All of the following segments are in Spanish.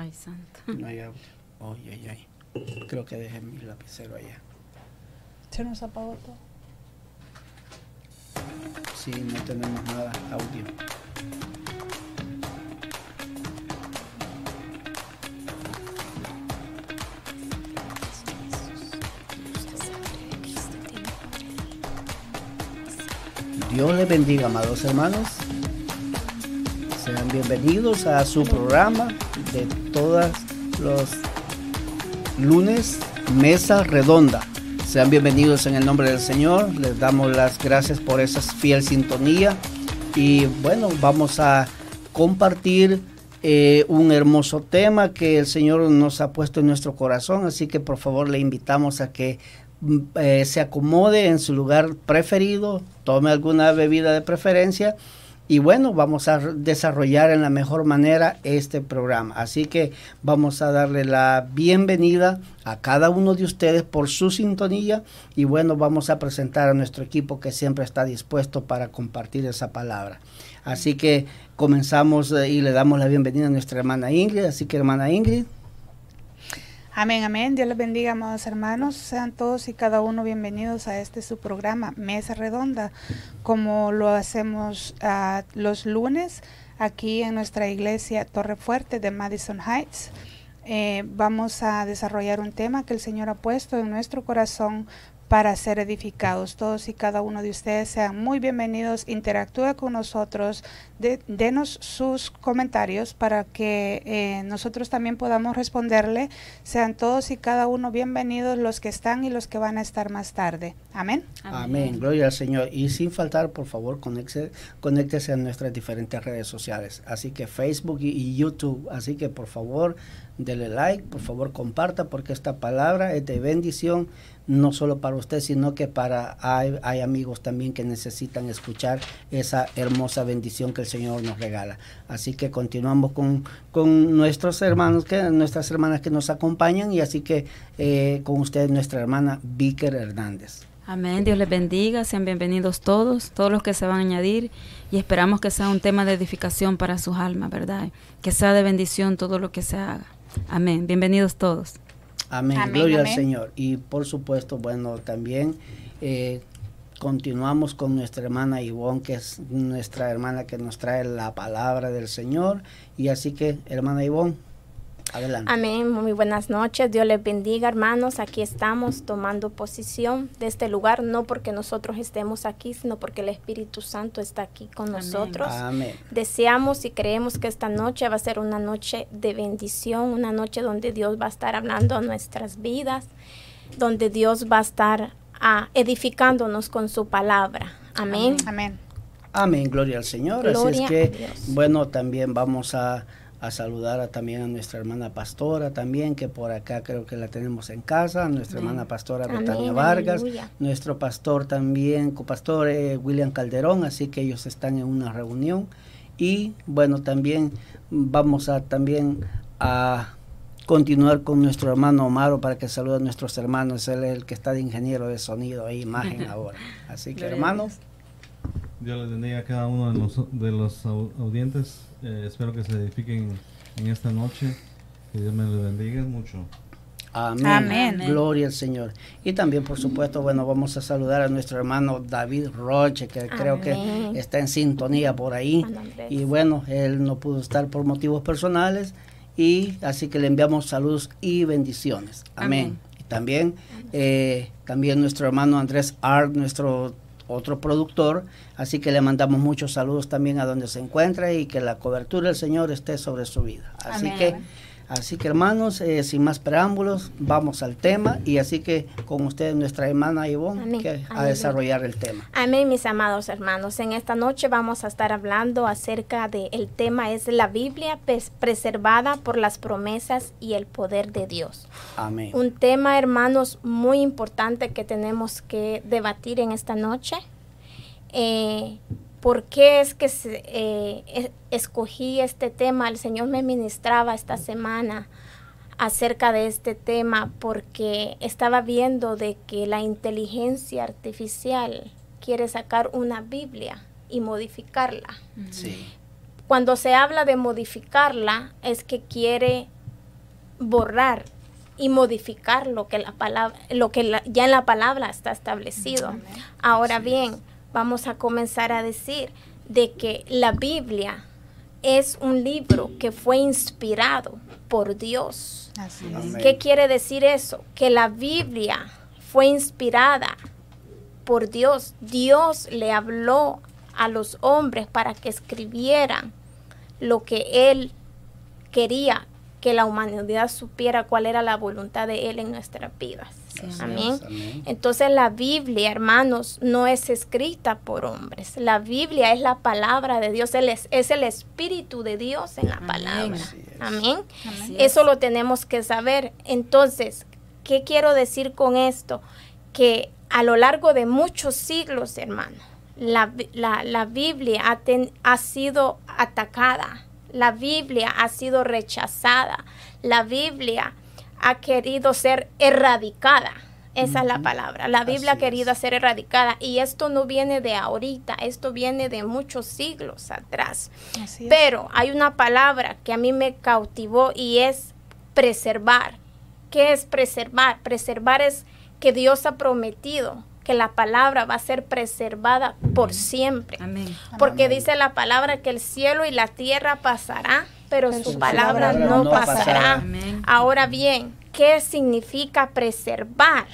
Ay, santo. No hay audio. Ay, ay, ay. Creo que dejé mi lapicero allá. ¿Se nos apagó todo? Sí, no tenemos nada audio. Dios les bendiga, amados hermanos. Sean bienvenidos a su programa de todos los lunes, Mesa Redonda. Sean bienvenidos en el nombre del Señor. Les damos las gracias por esa fiel sintonía. Y bueno, vamos a compartir eh, un hermoso tema que el Señor nos ha puesto en nuestro corazón. Así que por favor le invitamos a que mm, eh, se acomode en su lugar preferido, tome alguna bebida de preferencia y bueno, vamos a desarrollar en la mejor manera este programa. Así que vamos a darle la bienvenida a cada uno de ustedes por su sintonía y bueno, vamos a presentar a nuestro equipo que siempre está dispuesto para compartir esa palabra. Así que comenzamos eh, y le damos la bienvenida a nuestra hermana Ingrid. Así que hermana Ingrid. Amén, amén. Dios les bendiga, amados hermanos. Sean todos y cada uno bienvenidos a este su programa, Mesa Redonda, como lo hacemos uh, los lunes aquí en nuestra iglesia Torre Fuerte de Madison Heights. Eh, vamos a desarrollar un tema que el Señor ha puesto en nuestro corazón para ser edificados. Todos y cada uno de ustedes sean muy bienvenidos, interactúe con nosotros, de, denos sus comentarios para que eh, nosotros también podamos responderle. Sean todos y cada uno bienvenidos los que están y los que van a estar más tarde. Amén. Amén. Gloria al Señor. Y sin faltar, por favor, conéctese, conéctese a nuestras diferentes redes sociales. Así que Facebook y, y YouTube. Así que por favor, dele like, por favor, comparta porque esta palabra es de bendición no solo para usted, sino que para hay, hay, amigos también que necesitan escuchar esa hermosa bendición que el Señor nos regala. Así que continuamos con, con nuestros hermanos, que, nuestras hermanas que nos acompañan y así que eh, con usted nuestra hermana Víker Hernández. Amén, Dios les bendiga, sean bienvenidos todos, todos los que se van a añadir y esperamos que sea un tema de edificación para sus almas, ¿verdad? Que sea de bendición todo lo que se haga. Amén, bienvenidos todos. Amén. amén Gloria amén. al Señor. Y por supuesto, bueno, también eh, continuamos con nuestra hermana Ivonne, que es nuestra hermana que nos trae la palabra del Señor. Y así que, hermana Ivonne, Adelante. Amén, muy buenas noches. Dios les bendiga, hermanos. Aquí estamos tomando posición de este lugar, no porque nosotros estemos aquí, sino porque el Espíritu Santo está aquí con Amén. nosotros. Amén. Deseamos y creemos que esta noche va a ser una noche de bendición, una noche donde Dios va a estar hablando a nuestras vidas, donde Dios va a estar ah, edificándonos con su palabra. Amén. Amén. Amén, gloria al Señor. Gloria Así es que, bueno, también vamos a a saludar a, también a nuestra hermana pastora también, que por acá creo que la tenemos en casa, a nuestra Amén. hermana pastora Amén, Betania Vargas, aleluya. nuestro pastor también, copastor eh, William Calderón, así que ellos están en una reunión y bueno, también vamos a también a continuar con nuestro hermano Omaro para que salude a nuestros hermanos, él es el que está de ingeniero de sonido e imagen ahora. Así que hermanos, Dios les bendiga a cada uno de los, de los audientes. Eh, espero que se edifiquen en esta noche. Que Dios me les bendiga mucho. Amén. Amén. Gloria al Señor. Y también, por supuesto, bueno, vamos a saludar a nuestro hermano David Roche, que Amén. creo que está en sintonía por ahí. Y bueno, él no pudo estar por motivos personales. Y así que le enviamos saludos y bendiciones. Amén. Amén. Y también, eh, también nuestro hermano Andrés Art, nuestro otro productor, así que le mandamos muchos saludos también a donde se encuentra y que la cobertura del Señor esté sobre su vida. Así Amén. que, así que hermanos, eh, sin más preámbulos, vamos al tema y así que con ustedes nuestra hermana Ivonne Amén. que a Amén. desarrollar el tema. Amén, mis amados hermanos. En esta noche vamos a estar hablando acerca de el tema es la Biblia pres- preservada por las promesas y el poder de Dios. Amén. Un tema, hermanos, muy importante que tenemos que debatir en esta noche. Eh, ¿Por qué es que se, eh, es- escogí este tema? El Señor me ministraba esta semana acerca de este tema porque estaba viendo de que la inteligencia artificial quiere sacar una Biblia y modificarla. Sí. Cuando se habla de modificarla es que quiere borrar y modificar lo que la palabra, lo que ya en la palabra está establecido. Ahora bien, vamos a comenzar a decir de que la Biblia es un libro que fue inspirado por Dios. ¿Qué quiere decir eso? Que la Biblia fue inspirada por Dios. Dios le habló a los hombres para que escribieran lo que Él quería que la humanidad supiera cuál era la voluntad de Él en nuestras vidas. Amén. Entonces la Biblia, hermanos, no es escrita por hombres. La Biblia es la palabra de Dios, es, es el Espíritu de Dios en la palabra. Amén. Eso lo tenemos que saber. Entonces, ¿qué quiero decir con esto? Que a lo largo de muchos siglos, hermanos, la, la, Biblia ha, ha sido atacada la Biblia ha sido rechazada. La Biblia ha querido ser erradicada. Esa es la palabra. La Biblia ha querido ser erradicada. Y esto no viene de ahorita, esto viene de muchos siglos atrás. Pero hay una palabra que a mí me cautivó y es preservar. ¿Qué es preservar? Preservar es que Dios ha prometido que la palabra va a ser preservada por siempre. Porque dice la palabra que el cielo y la tierra pasará, pero, su, palabra, no, pasará. Ahora bien, ¿qué significa preservar?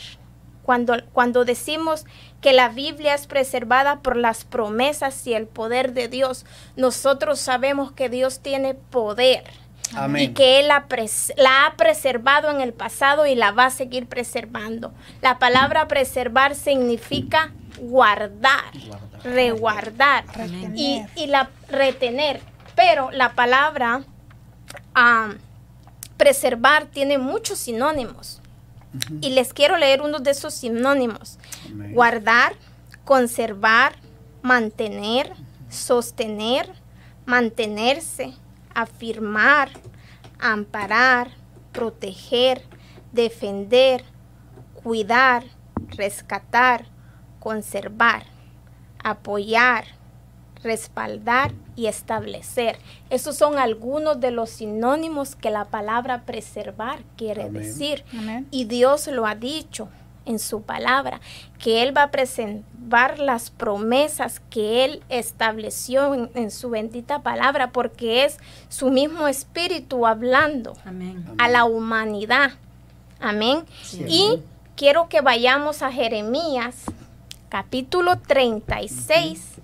Cuando, cuando decimos que la Biblia es preservada por las promesas y el poder de Dios, nosotros sabemos que Dios tiene poder y que Él la, ha preservado en el pasado y la va a seguir preservando. La palabra preservar significa guardar, reguardar y, la retener. Pero la palabra preservar tiene muchos sinónimos. Y les quiero leer uno de esos sinónimos. Guardar, conservar, mantener, sostener, mantenerse, afirmar, amparar, proteger, defender, cuidar, rescatar, conservar, apoyar, respaldar y establecer. Esos son algunos de los sinónimos que la palabra preservar quiere decir. Y Dios lo ha dicho en su palabra, que Él va a preservar las promesas que Él estableció en, su bendita palabra, porque es su mismo espíritu hablando a la humanidad. Amén. y quiero que vayamos a Jeremías, capítulo 36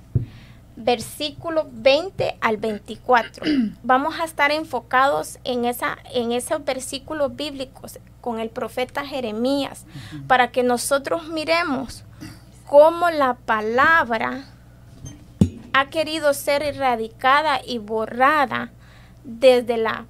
versículo 20 al 24. Vamos a estar enfocados en, esa, en esos versículos bíblicos con el profeta Jeremías para que nosotros miremos cómo la palabra ha querido ser erradicada y borrada desde la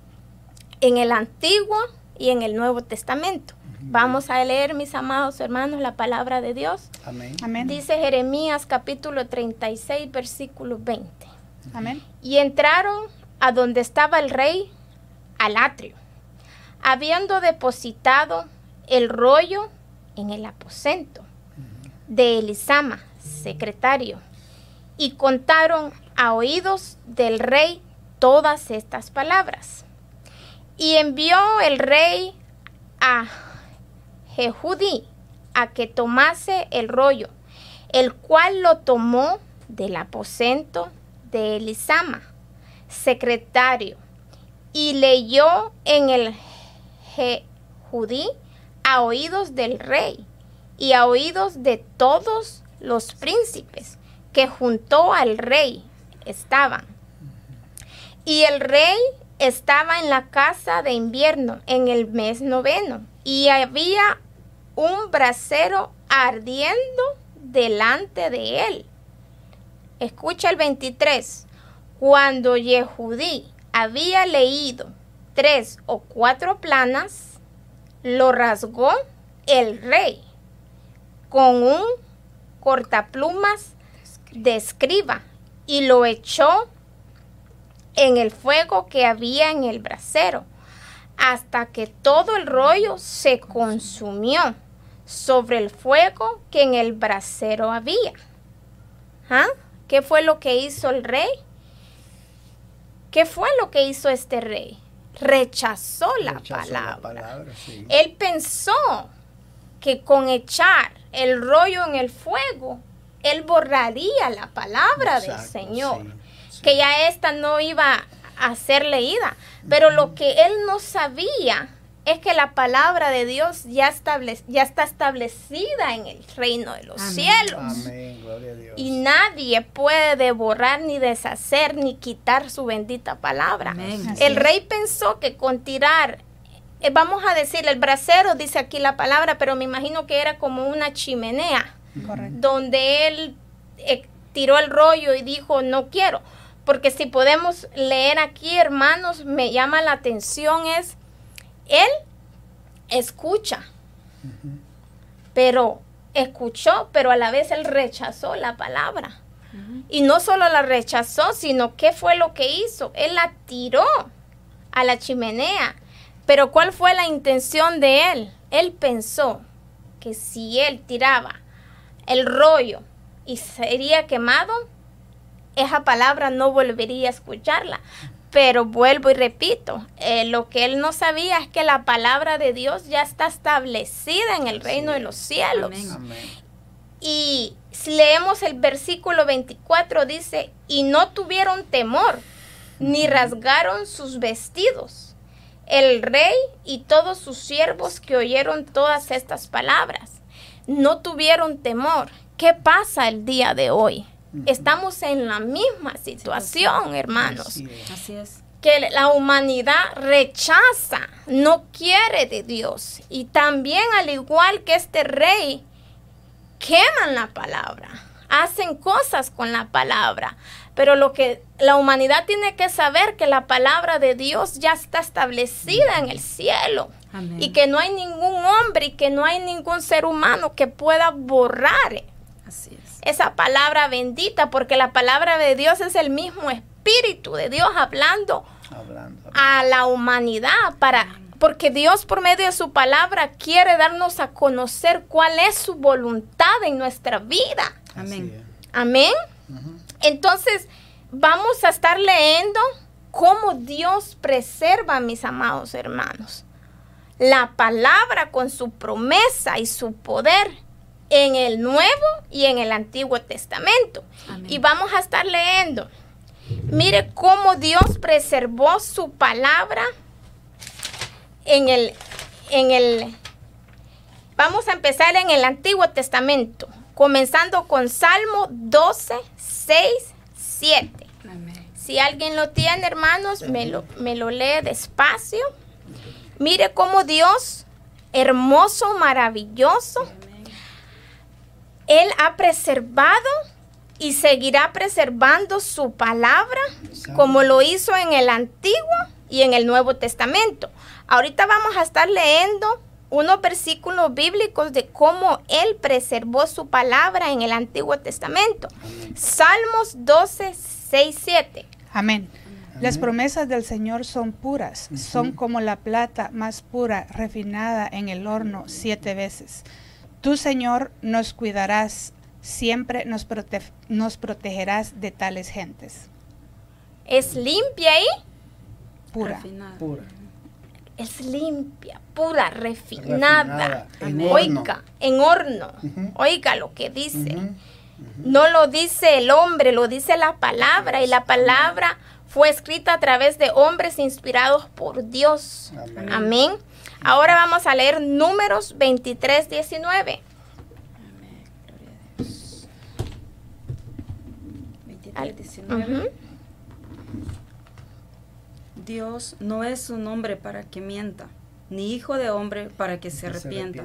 en el Antiguo y en el Nuevo Testamento. Vamos a leer, mis amados hermanos, la palabra de Dios. Amén. Dice Jeremías capítulo 36, versículo 20. Amén. Y entraron a donde estaba el rey al atrio, habiendo depositado el rollo en el aposento de Elisama, secretario, y contaron a oídos del rey todas estas palabras. Y envió el rey a Jehudí a que tomase el rollo, el cual lo tomó del aposento de Elisama, secretario, y leyó en el Jehudí a oídos del rey y a oídos de todos los príncipes que junto al rey estaban. Y el rey estaba en la casa de invierno en el mes noveno y había un brasero ardiendo delante de él. Escucha el 23. Cuando Yehudí había leído tres o cuatro planas, lo rasgó el rey con un cortaplumas de escriba y lo echó en el fuego que había en el brasero hasta que todo el rollo se consumió sobre el fuego que en el brasero había. ¿Ah? ¿Qué fue lo que hizo el rey? ¿Qué fue lo que hizo este rey? rechazó la Rechazó la palabra. sí. Él pensó que con echar el rollo en el fuego, él borraría la palabra del Señor, sí, sí. que ya esta no iba a ser leída. Pero lo que él no sabía es que la palabra de Dios ya, establec- ya está establecida en el reino de los Amén. cielos. Amén, gloria a Dios. Y nadie puede borrar, ni deshacer, ni quitar su bendita palabra. Amén. El rey pensó que con tirar, eh, vamos a decir, el brasero, dice aquí la palabra, pero me imagino que era como una chimenea, Correcto. donde él eh, tiró el rollo y dijo, no quiero. Porque si podemos leer aquí, hermanos, me llama la atención es, él escucha, pero escuchó, pero a la vez él rechazó la palabra. Y no solo la rechazó, sino qué fue lo que hizo. Él la tiró a la chimenea. Pero ¿cuál fue la intención de él? Él pensó que si él tiraba el rollo y sería quemado, esa palabra no volvería a escucharla. Pero vuelvo y repito, eh, lo que él no sabía es que la palabra de Dios ya está establecida en el reino de los cielos. Amén. Amén. Y si leemos el versículo 24, dice, y no tuvieron temor, ni rasgaron sus vestidos. El rey y todos sus siervos que oyeron todas estas palabras, no tuvieron temor. ¿Qué pasa el día de hoy? Estamos en la misma situación, hermanos Así es. Así es. que la humanidad rechaza, no quiere de Dios. Y también al igual que este rey, queman la palabra, hacen cosas con la palabra. Pero lo que la humanidad tiene que saber que la palabra de Dios ya está establecida en el cielo. Amén. Y que no hay ningún hombre y que no hay ningún ser humano que pueda borrar Así es. Esa palabra bendita, porque la palabra de Dios es el mismo Espíritu de Dios hablando Hablando. a la humanidad para porque Dios por medio de su palabra quiere darnos a conocer cuál es su voluntad en nuestra vida. Amén. Amén. Entonces, vamos a estar leyendo cómo Dios preserva, mis amados hermanos, la palabra con su promesa y su poder en el Nuevo y en el Antiguo Testamento. Amén. Y vamos a estar leyendo. Mire cómo Dios preservó su palabra en el, en el, vamos a empezar en el Antiguo Testamento, comenzando con Salmo 12, 6, 7. Amén. Si alguien lo tiene, hermanos, me lo, me lo lee despacio. Mire cómo Dios, hermoso, maravilloso, Él ha preservado y seguirá preservando su palabra como lo hizo en el Antiguo y en el Nuevo Testamento. Ahorita vamos a estar leyendo unos versículos bíblicos de cómo Él preservó su palabra en el Antiguo Testamento. Salmos 12, 6, 7. Amén. Las promesas del Señor son puras, son como la plata más pura, refinada en el horno siete veces. Tú, Señor, nos cuidarás, siempre nos, prote- nos protegerás de tales gentes. Es limpia ahí, Pura. Refinada. Pura. es limpia, pura, refinada. Refinada, en horno. Oiga, en horno. Oiga lo que dice. No lo dice el hombre, lo dice la palabra. Y la palabra fue escrita a través de hombres inspirados por Dios. Amén. Amén. Ahora vamos a leer números 23, 19. 23, 19. Ujú. Dios no es un hombre para que mienta, ni hijo de hombre para que se arrepienta.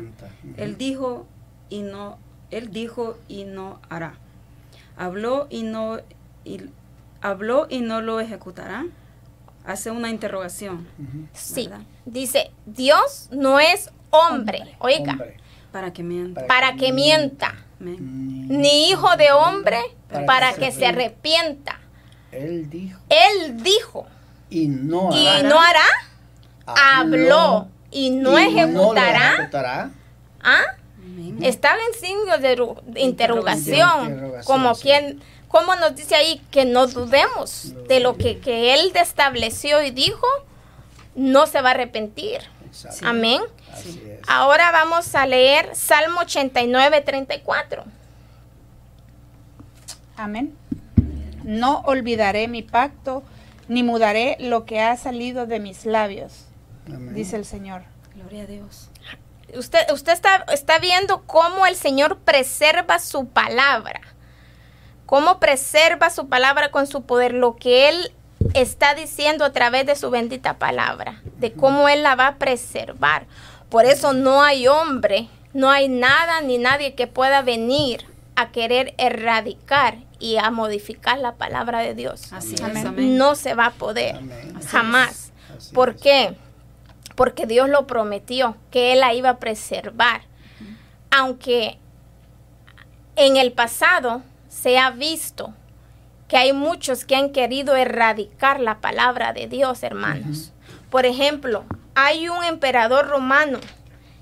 Él dijo y no, él dijo y no hará. Habló y no y habló y no lo ejecutará. Hace una interrogación. Ujú. Sí, ¿Verdad? Dice, Dios no es hombre. Hombre. Oiga, Hombre. Para que mienta. para que mienta. Ni hijo de hombre Para para que que se se arrepienta. Él dijo Él dijo y no y hará. no hará, habló y no y ejecutará. ejecutará. ¿Ah? Estaba en signo de, interrogación, Interrogación, como sí. quien, como nos dice ahí, que no dudemos de lo que, que él estableció y dijo, no se va a arrepentir. Exacto. Amén. Así es. Ahora vamos a leer Salmo 89, 34. Amén. No olvidaré mi pacto, ni mudaré lo que ha salido de mis labios, Amén. dice el Señor. Gloria a Dios. Usted, usted está, está viendo cómo el Señor preserva su palabra. Cómo preserva su palabra con su poder. Lo que Él está diciendo a través de su bendita palabra. De cómo Él la va a preservar. Por eso no hay hombre, no hay nada ni nadie que pueda venir a querer erradicar y a modificar la palabra de Dios. Así Amén. No se va a poder. Amén. Jamás. ¿Por es. qué? Porque Dios lo prometió, que Él la iba a preservar. Aunque en el pasado se ha visto que hay muchos que han querido erradicar la palabra de Dios, hermanos. Por ejemplo, hay un emperador romano,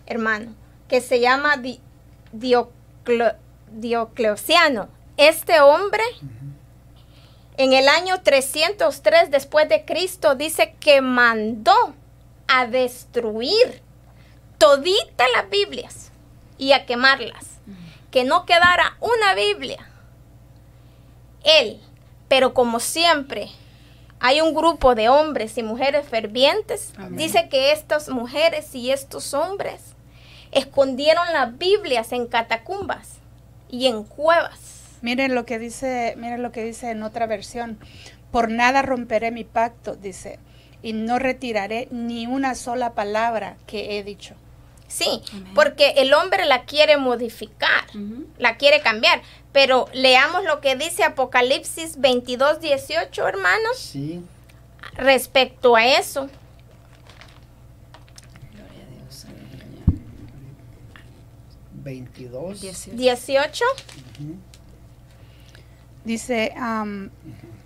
hermano, que se llama Di- Dioclo- Diocleciano. Este hombre en el año 303 después de Cristo dice que mandó a destruir todita las Biblias y a quemarlas. Que no quedara una Biblia. Él, pero como siempre, hay un grupo de hombres y mujeres fervientes. Amén. Dice que estas mujeres y estos hombres escondieron las Biblias en catacumbas y en cuevas. Miren lo que dice, miren lo que dice en otra versión. Por nada romperé mi pacto, dice, y no retiraré ni una sola palabra que he dicho. Sí, Amén. porque el hombre la quiere modificar, la quiere cambiar. Pero leamos lo que dice Apocalipsis 22, 18, hermanos, Sí. respecto a eso. Gloria a Dios. 22. 18. 18. Dice, am,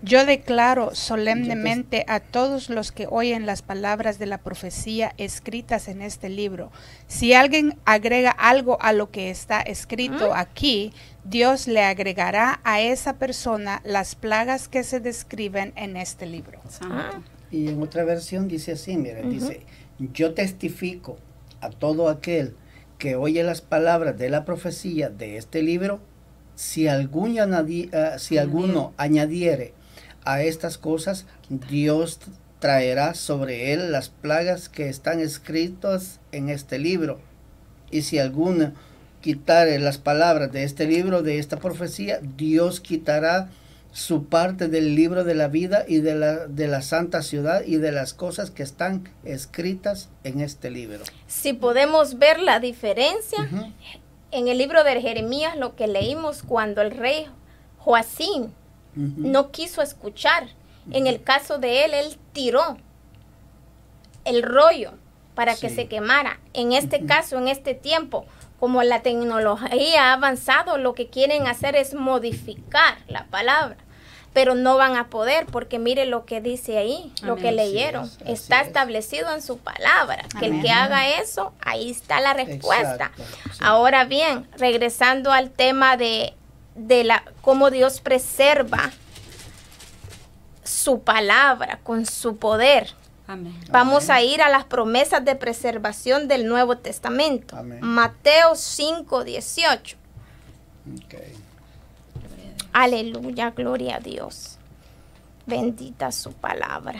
yo declaro solemnemente a todos los que oyen las palabras de la profecía escritas en este libro. Si alguien agrega algo a lo que está escrito aquí, Dios le agregará a esa persona las plagas que se describen en este libro. Santo. Y en otra versión dice así, miren, dice, yo testifico a todo aquel que oye las palabras de la profecía de este libro, si, algún añadi- ah, si alguno añadiere a estas cosas, Dios traerá sobre él las plagas que están escritas en este libro. Y si alguno quitare las palabras de este libro, de esta profecía, Dios quitará su parte del libro de la vida y de la, de la santa ciudad y de las cosas que están escritas en este libro. Si podemos ver la diferencia en el libro de Jeremías, lo que leímos cuando el rey Joacín No quiso escuchar. En el caso de él, él tiró el rollo para que se quemara. En este caso, en este tiempo, como la tecnología ha avanzado, lo que quieren hacer es modificar la palabra. Pero no van a poder porque mire lo que dice ahí, lo que leyeron. es, está es. establecido en su palabra. Que el que haga eso, ahí está la respuesta. Exacto, sí. Ahora bien, regresando al tema de, de la cómo Dios preserva su palabra con su poder. Amén. Vamos a ir a las promesas de preservación del Nuevo Testamento. Amén. Mateo 5, 18. Ok. Aleluya, gloria a Dios. Bendita su palabra.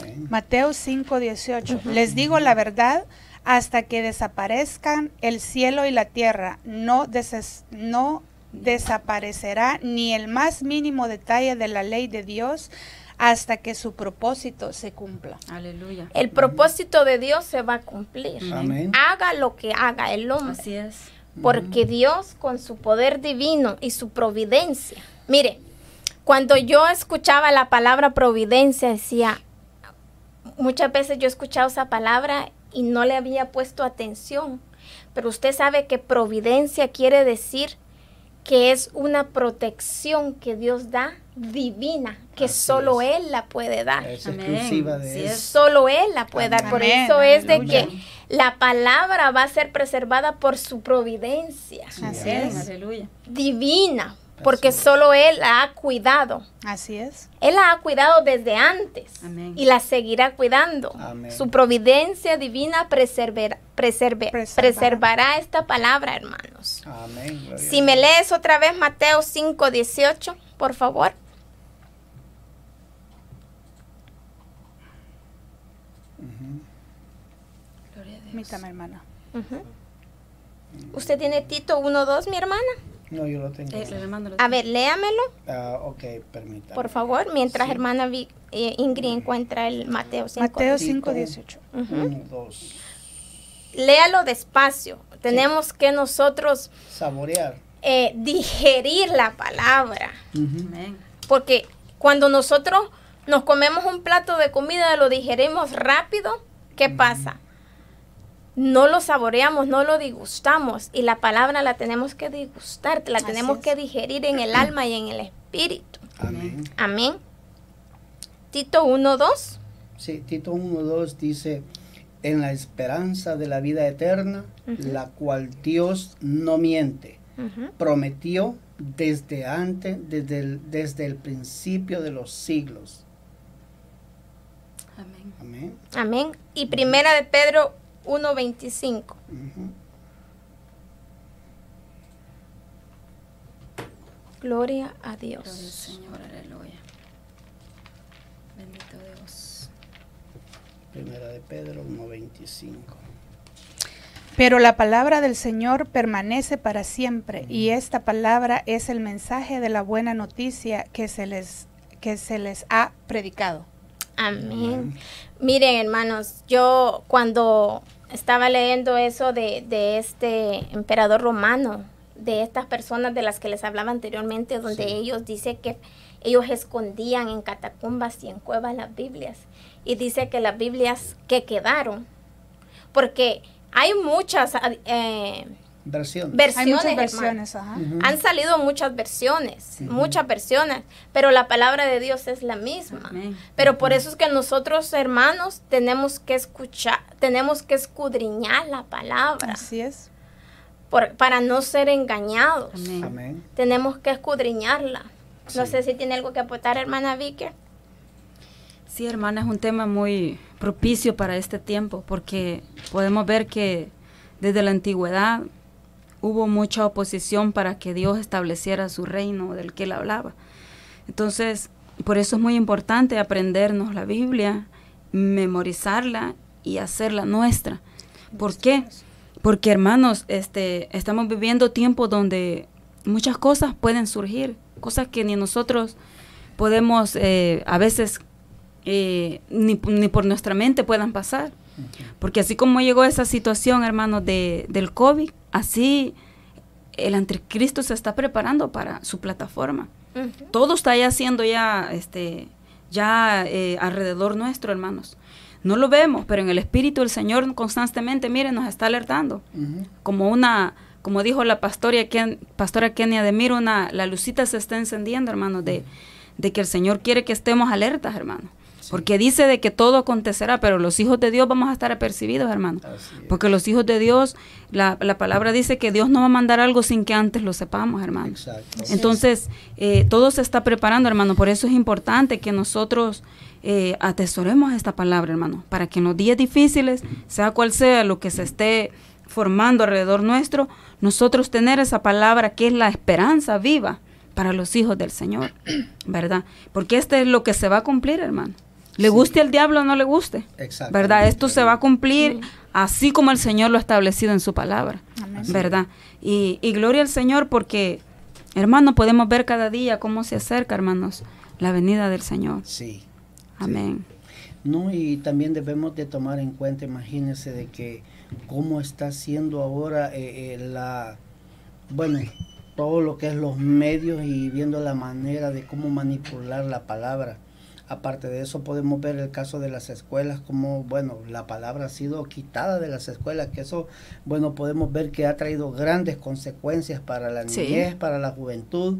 Amén. Mateo 5, 18. Les digo la verdad, hasta que desaparezcan el cielo y la tierra, no, deses- no desaparecerá ni el más mínimo detalle de la ley de Dios hasta que su propósito se cumpla. Aleluya. El propósito de Dios se va a cumplir. Amén. Haga lo que haga el hombre. Así es. Porque Dios con su poder divino y su providencia. Mire, cuando yo escuchaba la palabra providencia decía, muchas veces yo he escuchado esa palabra y no le había puesto atención. Pero usted sabe que providencia quiere decir que es una protección que Dios da divina, que Así solo es. Él la puede dar. Es Amén. exclusiva de Sí él. es. Solo Él la puede dar. Por Amén, eso es de que la palabra va a ser preservada por su providencia Así es. Aleluya. divina. Porque solo Él la ha cuidado. Así es. Él la ha cuidado desde antes Amén. y la seguirá cuidando. Amén. Su providencia divina preserver- preserve- Preservará. preservará esta palabra, hermanos. Amén. gloria Si a me Dios. lees otra vez Mateo 5, 18, por favor. Permítame, hermana. Ujú. ¿Usted tiene Tito 1, 2, mi hermana? No, yo lo tengo. Eh, A ver, léamelo, Ah, ok, permítame. por favor, mientras Sí. hermana eh, Ingrid encuentra el Mateo 5. Mateo Tito. 5, 18. Ujú. Uno, dos. Léalo despacio. Tenemos que nosotros Saborear. eh, digerir la palabra. Amén. Porque cuando nosotros nos comemos un plato de comida, lo digerimos rápido, ¿qué pasa? No lo saboreamos, no lo digustamos y la palabra la tenemos que digustar, la Así tenemos es. que digerir en el alma y en el espíritu. Amén. Amén. Tito 1, 2. Sí, Tito 1.2 dice, en la esperanza de la vida eterna, la cual Dios no miente, prometió desde antes, desde el, desde el principio de los siglos. Amén. Amén. Amén. Y primera de Pedro 1, 25. Ujú. Gloria a Gloria al Dios. Señor, aleluya. Bendito Dios. Primera de Pedro 1.25. Pero la palabra del Señor permanece para siempre y esta palabra es el mensaje de la buena noticia que se les, que se les ha predicado. Amén. Miren, hermanos, yo cuando estaba leyendo eso de, de este emperador romano, de estas personas de las que les hablaba anteriormente, donde Sí. ellos dice que ellos escondían en catacumbas y en cuevas las Biblias. Y dice que las Biblias que quedaron, porque hay muchas eh, Versión. Hay versiones. muchas hermano. versiones, ajá. Han salido muchas versiones, muchas versiones, pero la palabra de Dios es la misma. Amén. Pero por eso es que nosotros, hermanos, tenemos que escuchar, tenemos que escudriñar la palabra Así es. por- para no ser engañados. Amén. Amén. Tenemos que escudriñarla. No sé si tiene algo que aportar, hermana Vicky. Sí, hermana, es un tema muy propicio para este tiempo porque podemos ver que desde la antigüedad hubo mucha oposición para que Dios estableciera su reino del que él hablaba. Entonces, por eso es muy importante aprendernos la Biblia, memorizarla y hacerla nuestra. ¿Por qué? Porque hermanos, este, estamos viviendo tiempos donde muchas cosas pueden surgir, cosas que ni nosotros podemos eh, a veces eh, ni, ni por nuestra mente puedan pasar. Porque así como llegó esa situación, hermanos, de, del COVID, así el anticristo se está preparando para su plataforma. Todo está ya haciendo ya, este, ya eh, alrededor nuestro, hermanos. No lo vemos, pero en el Espíritu el Señor constantemente, miren, nos está alertando. Como una, como dijo la pastora, Ken- pastora Kenia de Mir, una, la lucita se está encendiendo, hermanos, de, de que el Señor quiere que estemos alertas, hermanos. Porque dice de que todo acontecerá, pero los hijos de Dios vamos a estar apercibidos, es. Porque los hijos de Dios, la, la palabra dice que Dios no va a mandar algo sin que antes lo sepamos, hermanos. Exacto. Entonces, eh, todo se está preparando, hermano. Por eso es importante que nosotros eh, atesoremos esta palabra, hermano, para que en los días difíciles, sea cual sea lo que se esté formando alrededor nuestro, nosotros tener esa palabra que es la esperanza viva para los hijos del Señor, ¿verdad? Porque este es lo que se va a cumplir, hermano. Le guste al diablo o no le guste, Exactamente. ¿verdad? Esto se va a cumplir así como el Señor lo ha establecido en su palabra. Amén. ¿verdad? Y, y gloria al Señor porque, hermano, podemos ver cada día cómo se acerca, hermanos, la venida del Señor. Sí. Amén. No, y también debemos de tomar en cuenta, imagínense, de que cómo está siendo ahora eh, eh, la, bueno, todo lo que es los medios y viendo la manera de cómo manipular la palabra. Aparte de eso, podemos ver el caso de las escuelas, como, bueno, la palabra ha sido quitada de las escuelas, que eso, bueno, podemos ver que ha traído grandes consecuencias para la Sí. niñez, para la juventud,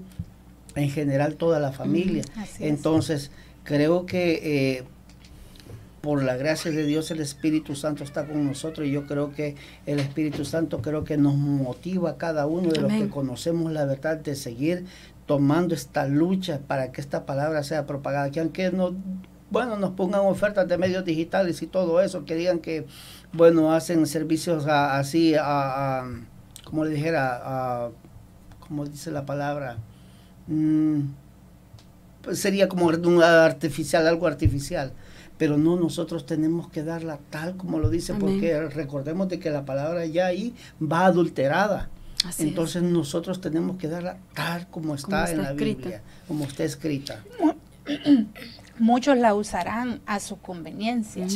en general toda la familia. Así es. Entonces, creo que eh, por la gracia de Dios el Espíritu Santo está con nosotros y yo creo que el Espíritu Santo creo que nos motiva a cada uno de los que conocemos la verdad de seguir tomando esta lucha para que esta palabra sea propagada, que aunque no, bueno, nos pongan ofertas de medios digitales y todo eso, que digan que, bueno, hacen servicios así, a, como le dijera, a, como dice la palabra, mm, pues sería como un artificial, algo artificial pero no nosotros tenemos que darla tal como lo dice, porque recordemos de que la palabra ya ahí va adulterada. Entonces nosotros tenemos que darla tal como está, en la Biblia, como está escrita. muchos la usarán a su conveniencia.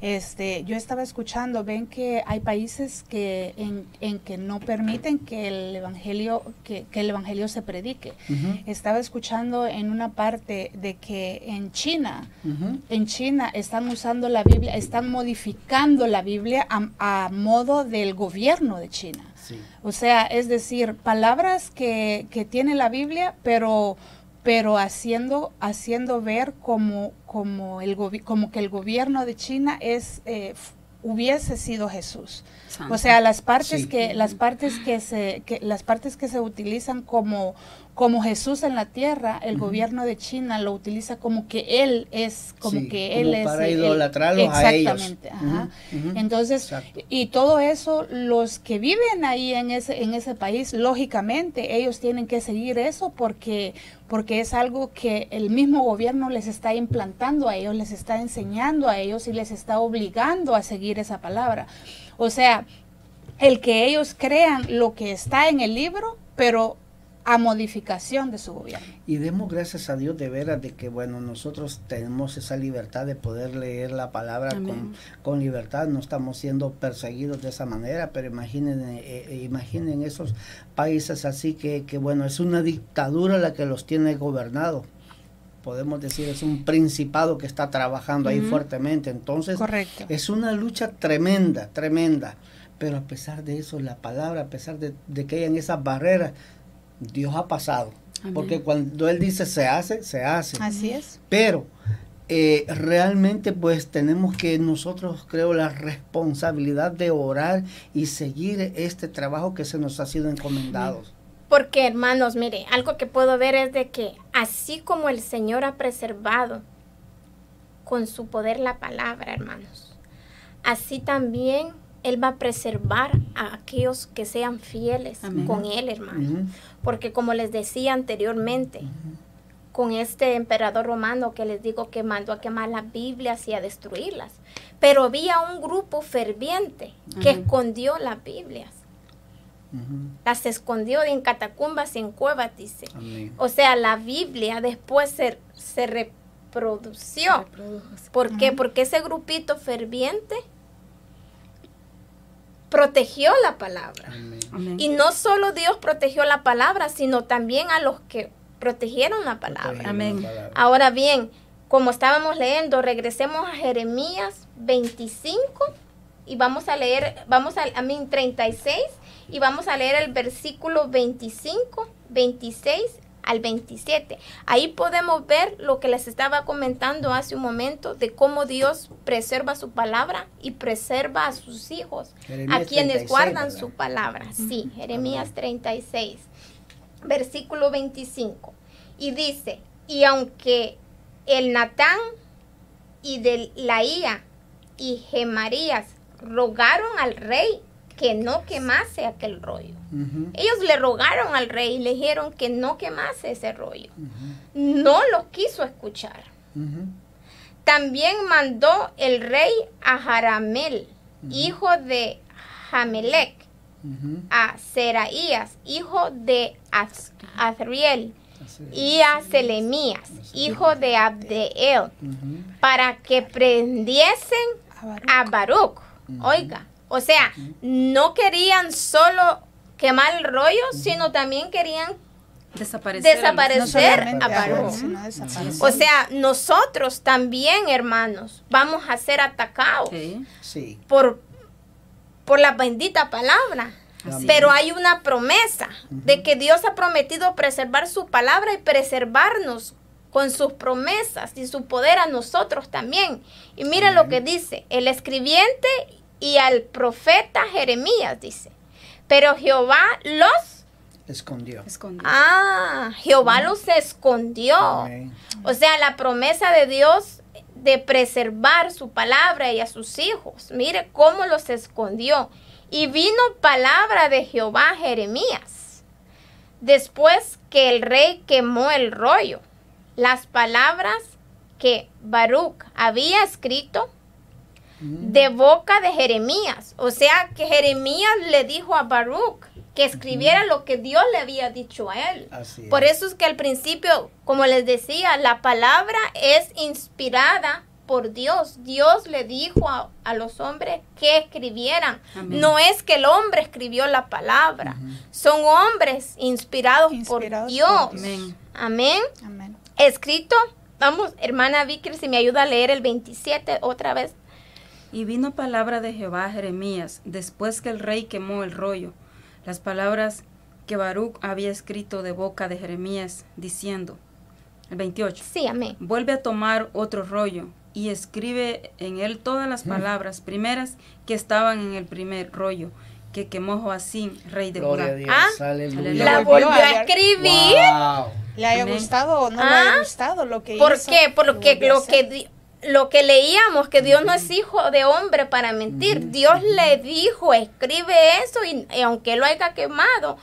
Este, yo estaba escuchando, ven que hay países que en, que no permiten que el evangelio que, el evangelio se predique. Estaba escuchando en una parte de que en China, en China están usando la Biblia, están modificando la Biblia a, modo del gobierno de China. O sea, es decir, palabras que, que tiene la Biblia, pero pero haciendo, haciendo ver como, como, el como que el gobierno de China es, eh, hubiese sido Jesús. O sea, las partes que las partes que se que, las partes que se utilizan como como Jesús en la tierra, el gobierno de China lo utiliza como que él es, como que él es. Para idolatrarlos a ellos. Exactamente. Entonces, y todo eso, los que viven ahí en ese, en ese país, lógicamente, ellos tienen que seguir eso porque, porque es algo que el mismo gobierno les está implantando a ellos, les está enseñando a ellos y les está obligando a seguir esa palabra. O sea, el que ellos crean lo que está en el libro, pero a modificación de su gobierno. Y demos gracias a Dios de veras de que, bueno, nosotros tenemos esa libertad de poder leer la palabra con, libertad, no estamos siendo perseguidos de esa manera, pero imaginen, eh, eh, imaginen esos países así que, que, bueno, es una dictadura la que los tiene gobernados podemos decir, es un principado que está trabajando ahí fuertemente. Entonces, es una lucha tremenda, tremenda. Pero a pesar de eso, la palabra, a pesar de, de que hayan esas barreras, Dios ha pasado. Porque cuando Él dice se hace, se hace. Así es. Pero eh, realmente pues tenemos que nosotros creo la responsabilidad de orar y seguir este trabajo que se nos ha sido encomendado. Porque hermanos, mire, algo que puedo ver es de que así como el Señor ha preservado con su poder la palabra, hermanos, así también él va a preservar a aquellos que sean fieles con Él, hermano. Porque como les decía anteriormente, con este emperador romano que les digo que mandó a quemar las Biblias y a destruirlas, pero había un grupo ferviente que escondió las Biblias. Las escondió en catacumbas y en cuevas, dice. O sea, la Biblia después se, se reprodució. ¿Por qué? Porque ese grupito ferviente protegió la palabra. Y no solo Dios protegió la palabra, sino también a los que protegieron la palabra. Amén. Ahora bien, como estábamos leyendo, regresemos a Jeremías 25 y vamos a leer, vamos a, a mí 36 y vamos a leer el versículo 25, 26 al 27. Ahí podemos ver lo que les estaba comentando hace un momento de cómo Dios preserva su palabra y preserva a sus hijos, a quienes guardan su palabra. Sí, Jeremías 36, versículo 25. Y dice, y aunque el Natán y de Laía y Gemarías rogaron al rey que no quemase aquel rollo. Ellos le rogaron al rey y le dijeron que no quemase ese rollo. No lo quiso escuchar. También mandó el rey a Jaramel, hijo de Jamelec, a Seraías, hijo de Azriel, y a Selemías, hijo de Abdeel, para que prendiesen a Baruch. Oiga, o sea, no querían solo quemar el rollo, sino también querían desaparecer, a Baruch. O sea, nosotros también, hermanos, vamos a ser atacados Por, por la bendita palabra. Pero hay una promesa de que Dios ha prometido preservar su palabra y preservarnos con sus promesas y su poder a nosotros también. Y mira lo que dice, el escribiente y al profeta Jeremías, dice. Pero Jehová los Escondió. Escondió. Ah, Jehová los escondió. Amén. O sea, la promesa de Dios de preservar su palabra y a sus hijos. Mire cómo los escondió. Y vino palabra de Jehová a Jeremías. Después que el rey quemó el rollo, las palabras que Baruch había escrito de boca de Jeremías. O sea que Jeremías le dijo a Baruch que escribiera lo que Dios le había dicho a él. Así es. Por eso es que al principio, como les decía, la palabra es inspirada por Dios. Dios le dijo a, a los hombres que escribieran. Amén. No es que el hombre escribió la palabra. Son hombres inspirados, Inspirados por Dios. por Amén. Amén. Amén. Escrito, vamos, hermana Vicky, si me ayuda a leer el 27 otra vez. Y vino palabra de Jehová a Jeremías, después que el rey quemó el rollo, las palabras que Baruch había escrito de boca de Jeremías, diciendo, el 28, Sí, amén. vuelve a tomar otro rollo y escribe en él todas las palabras primeras que estaban en el primer rollo que quemó Joacín, rey de Gloria a Judá. Dios. Ah, Aleluya. La volvió a a escribir. Wow. ¿Le haya Amén. gustado o no le Ah, haya gustado lo que ¿Por hizo? qué? Por lo que, a lo que, lo que leíamos, que Dios no es hijo de hombre para mentir. Dios le dijo, escribe eso y, y aunque lo haya quemado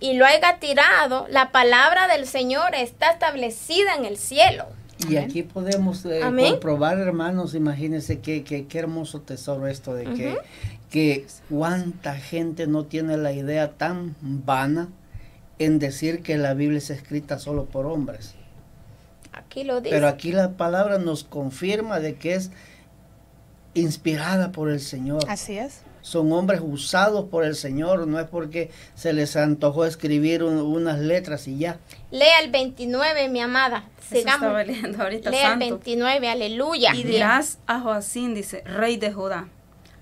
y lo haya tirado, la palabra del Señor está establecida en el cielo. Y Amén. aquí podemos eh, comprobar, hermanos, imagínense qué, qué, qué hermoso tesoro esto de que, que cuánta gente no tiene la idea tan vana en decir que la Biblia es escrita solo por hombres. Aquí lo dice. Pero aquí la palabra nos confirma de que es inspirada por el Señor. Así es. Son hombres usados por el Señor, no es porque se les antojó escribir un- unas letras y ya. Lea el 29, mi amada. Sigamos. leyendo ahorita, Lea el santo. 29, aleluya. Y dirás a Joacín, dice, rey de Judá,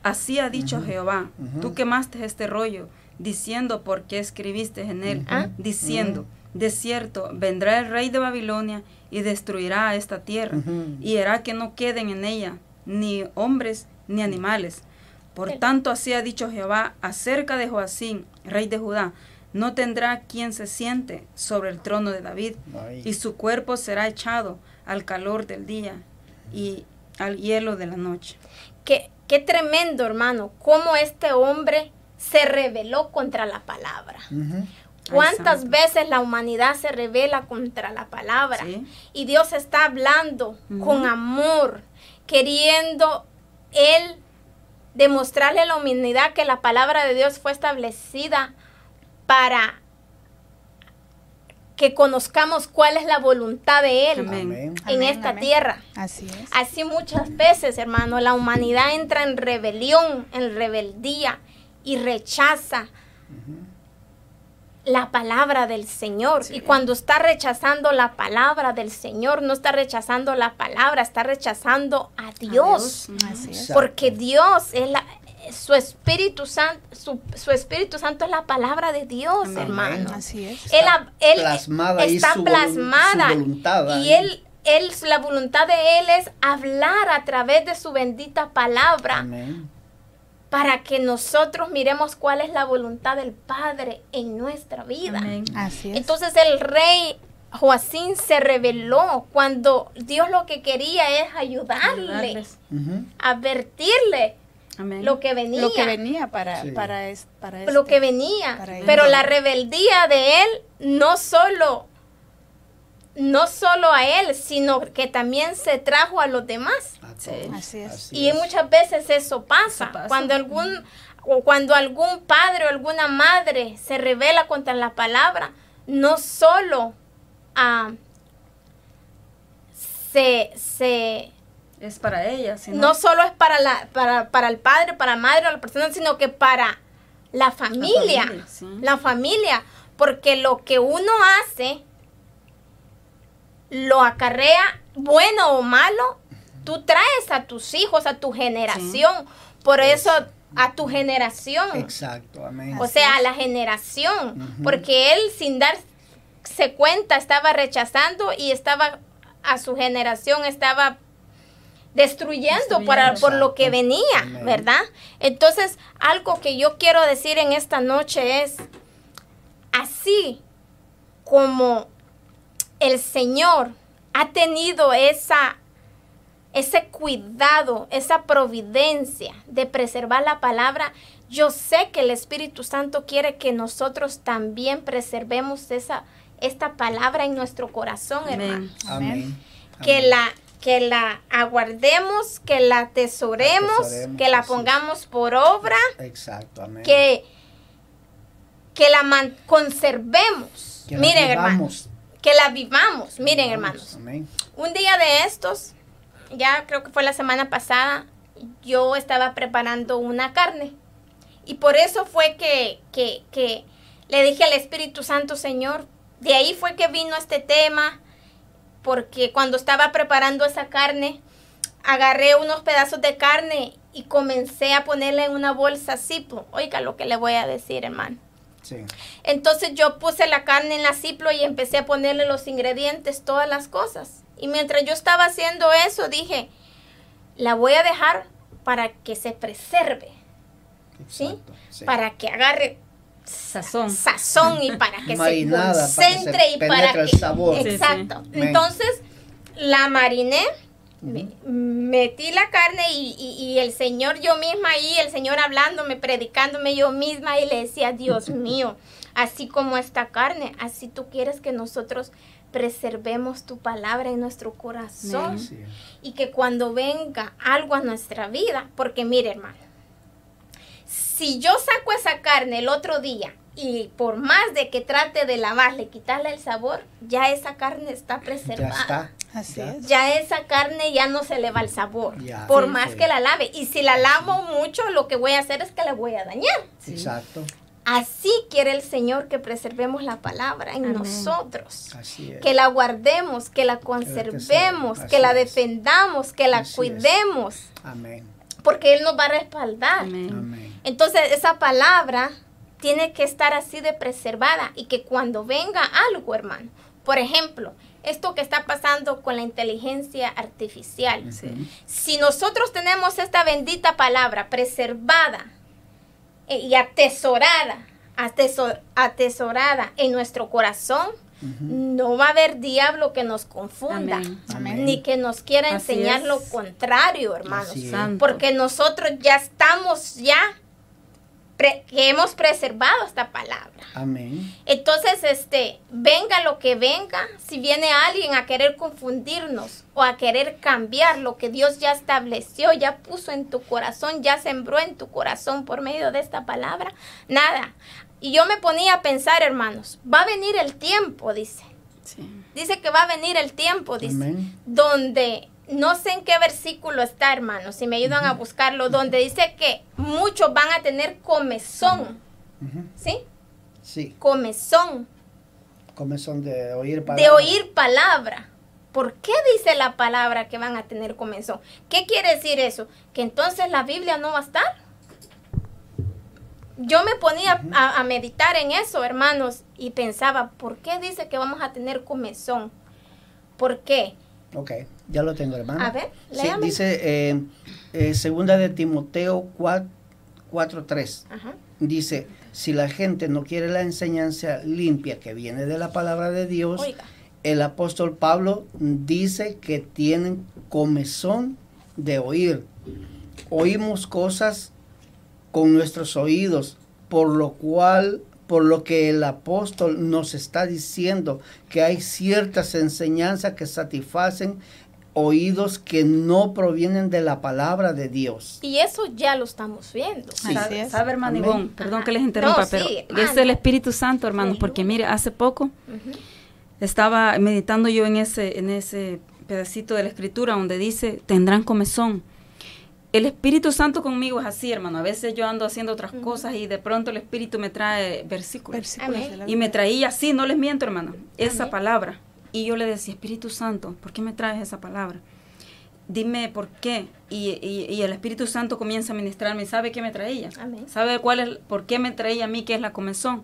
así ha dicho Jehová, tú quemaste este rollo, diciendo por qué escribiste en él, Ah. diciendo, de cierto, vendrá el rey de Babilonia y destruirá esta tierra, y hará que no queden en ella ni hombres ni animales. Por tanto, así ha dicho Jehová acerca de Joacín, rey de Judá, no tendrá quien se siente sobre el trono de David, Ay. y su cuerpo será echado al calor del día y al hielo de la noche. Qué, qué tremendo, hermano, cómo este hombre se rebeló contra la palabra. ¿Cuántas veces la humanidad se revela contra la palabra? Sí. Y Dios está hablando con amor, queriendo Él demostrarle a la humanidad que la palabra de Dios fue establecida para que conozcamos cuál es la voluntad de Él Amén. En Amén, esta amén. tierra. Así es. Así muchas veces, hermano, la humanidad entra en rebelión, en rebeldía y rechaza la palabra del Señor. Y cuando está rechazando la palabra del Señor, no está rechazando la palabra, está rechazando a Dios. Porque Dios es la, su Espíritu Santo, su, su Espíritu Santo es la palabra de Dios, Amén. hermano. Así es. Él, Está él plasmada está su volu- plasmada su voluntad y él, él, la voluntad de él es hablar a través de su bendita palabra Amén. Para que nosotros miremos cuál es la voluntad del Padre en nuestra vida. Amén. Así es. Entonces el rey Joacín se rebeló cuando Dios lo que quería es ayudarle, advertirle Amén. lo que venía. lo que venía para, Sí. para, es, para lo este. que venía. para. Pero la rebeldía de él no solo no solo a él, sino que también se trajo a los demás. Sí. Así es. Y muchas veces eso pasa, Eso pasa. cuando algún o cuando algún padre o alguna madre se revela contra la palabra, no solo ah, se, se Es para ella, sino no solo es para la para, para el padre, para la madre o la persona, sino que para la familia, familia, sí. la familia, porque lo que uno hace lo acarrea bueno o malo, tú traes a tus hijos, a tu generación, por eso a tu generación, Exacto, amén. o sea, a la generación, porque él sin darse cuenta estaba rechazando y estaba a su generación estaba destruyendo, para, por lo que venía, Amén. ¿verdad? Entonces, algo que yo quiero decir en esta noche es, así como el Señor ha tenido esa, ese cuidado, esa providencia de preservar la palabra, yo sé que el Espíritu Santo quiere que nosotros también preservemos esa, esta palabra en nuestro corazón, hermano. Amén. Que la que la aguardemos, que la atesoremos, Atesoremos, que la pongamos por obra, Exacto, amén. que, que la man- conservemos. Que Miren, hermanos, vivamos. Que la vivamos. Miren, hermanos, un día de estos, ya creo que fue la semana pasada, yo estaba preparando una carne. Y por eso fue que, que, que le dije al Espíritu Santo, Señor, de ahí fue que vino este tema, porque cuando estaba preparando esa carne, agarré unos pedazos de carne y comencé a ponerla en una bolsa Zippo. Oiga lo que le voy a decir, hermano. Sí. Entonces yo puse la carne en la ciplo y empecé a ponerle los ingredientes, todas las cosas. Y mientras yo estaba haciendo eso, dije, la voy a dejar para que se preserve, ¿sí? Exacto, sí. Para que agarre Sazón. sazón y para que se Marinada, para que se concentre y para penetre el que... sabor. Sí, sí. Exacto. Entonces, la mariné, me- metí la carne y, y- y el Señor yo misma ahí, el Señor hablándome, predicándome yo misma y le decía, Dios mío, así como esta carne, así tú quieres que nosotros preservemos tu palabra en nuestro corazón y que cuando venga algo a nuestra vida, porque mire hermano, si yo saco esa carne el otro día y por más de que trate de lavarle, quitarle el sabor, ya esa carne está Ya preservada. está. Así Ya. es. Ya esa carne ya no se le va el sabor, Ya. por Sí, más sí. que la lave. Y si la lavo mucho, lo que voy a hacer es que la voy a dañar. Exacto. Así quiere el Señor que preservemos la palabra en Amén. nosotros Así es. que la guardemos, que la conservemos, que la es. defendamos, que la Así es. cuidemos, Amén. porque Él nos va a respaldar. Amén. Amén. Entonces esa palabra tiene que estar así de preservada y que cuando venga algo, hermano, por ejemplo, esto que está pasando con la inteligencia artificial, si nosotros tenemos esta bendita palabra preservada eh, y atesorada, atesor- atesorada en nuestro corazón, no va a haber diablo que nos confunda, Amén. Amén. ni que nos quiera Así enseñar es. lo contrario, hermanos. Porque nosotros ya estamos ya que hemos preservado esta palabra. Amén. Entonces, este, venga lo que venga, si viene alguien a querer confundirnos o a querer cambiar lo que Dios ya estableció, ya puso en tu corazón, ya sembró en tu corazón por medio de esta palabra, nada. Y yo me ponía a pensar, hermanos, va a venir el tiempo, dice. Sí. Dice que va a venir el tiempo, dice Amén. donde no sé en qué versículo está, hermanos, si me ayudan a buscarlo, donde dice que muchos van a tener comezón. ¿sí? Sí. Comezón Comezón de oír de palabras. oír palabra. ¿Por qué dice la palabra que van a tener comezón? ¿Qué quiere decir eso? Que entonces la Biblia no va a estar. Yo me ponía a, a meditar en eso, hermanos, y pensaba, ¿por qué dice que vamos a tener comezón? ¿Por qué? Ok, ya lo tengo, hermano. A ver, Sí, dice eh, eh, segunda de Timoteo 4.3. Ajá. Dice, si la gente no quiere la enseñanza limpia que viene de la palabra de Dios, Oiga. el apóstol Pablo dice que tienen comezón de oír. Oímos cosas con nuestros oídos, por lo cual, por lo que el apóstol nos está diciendo que hay ciertas enseñanzas que satisfacen oídos que no provienen de la palabra de Dios. Y eso ya lo estamos viendo. Sí. Así ¿Sabe, es. sabe, hermano. Ivonne? Perdón que les interrumpa, No, pero sí, es el Espíritu Santo, hermanos, porque mire, hace poco Ujú. estaba meditando yo en ese, en ese pedacito de la escritura donde dice, tendrán comezón. El Espíritu Santo conmigo es así, hermano. A veces yo ando haciendo otras cosas y de pronto el Espíritu me trae versículos. Versículos Y me traía así, no les miento, hermano, esa Amén. palabra. Y yo le decía, Espíritu Santo, ¿por qué me traes esa palabra? Dime por qué. Y, y- y el Espíritu Santo comienza a ministrarme. ¿Sabe qué me traía? Amén. ¿Sabe cuál es, por qué me traía a mí que es la comezón?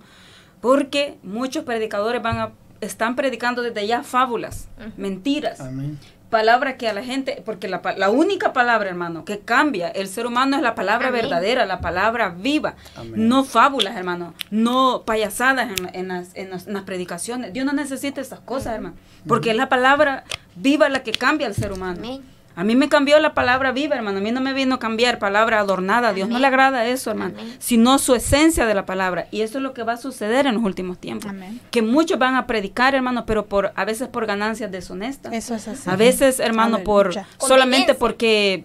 Porque muchos predicadores van a, están predicando desde ya fábulas, mentiras. Amén. Palabra que a la gente, porque la, la única palabra, hermano, que cambia el ser humano es la palabra Amén. verdadera, la palabra viva, Amén. no fábulas, hermano, no payasadas en, en las, en las- en las predicaciones. Dios no necesita esas cosas, hermano, porque es la palabra viva la que cambia al ser humano. Amén. A mí me cambió la palabra viva, hermano. A mí no me vino a cambiar palabra adornada. A Dios no le agrada eso, hermano. Amén. Sino su esencia de la palabra. Y eso es lo que va a suceder en los últimos tiempos. Amén. Que muchos van a predicar, hermano, pero por a veces por ganancias deshonestas. Eso es así. A veces, hermano, por solamente porque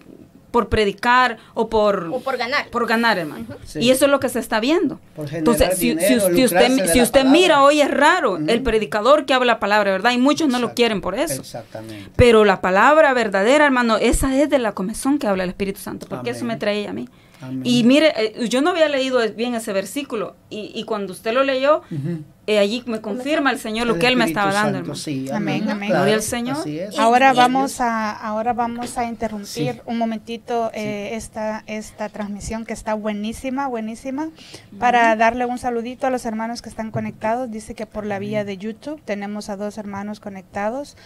por predicar o por O por ganar. por ganar, hermano. Sí. Y eso es lo que se está viendo. Por Entonces, si, dinero, usted, si mira hoy es raro el predicador que habla la palabra, ¿verdad? Y muchos no lo quieren por eso. Exactamente. Pero la palabra verdadera, hermano, esa es de la comezón que habla el Espíritu Santo, porque eso me traía a mí. Amén. Y mire, eh, yo no había leído bien ese versículo, y, y cuando usted lo leyó. Eh, allí me confirma el Señor lo El que Él me estaba dando, Santo, hermano. sí, Amén, amén. Gloria al Señor. Ahora vamos a ahora vamos a interrumpir Sí. un momentito eh, esta esta transmisión que está buenísima, buenísima, para darle un saludito a los hermanos que están conectados. Dice que por la vía de YouTube tenemos a dos hermanos conectados.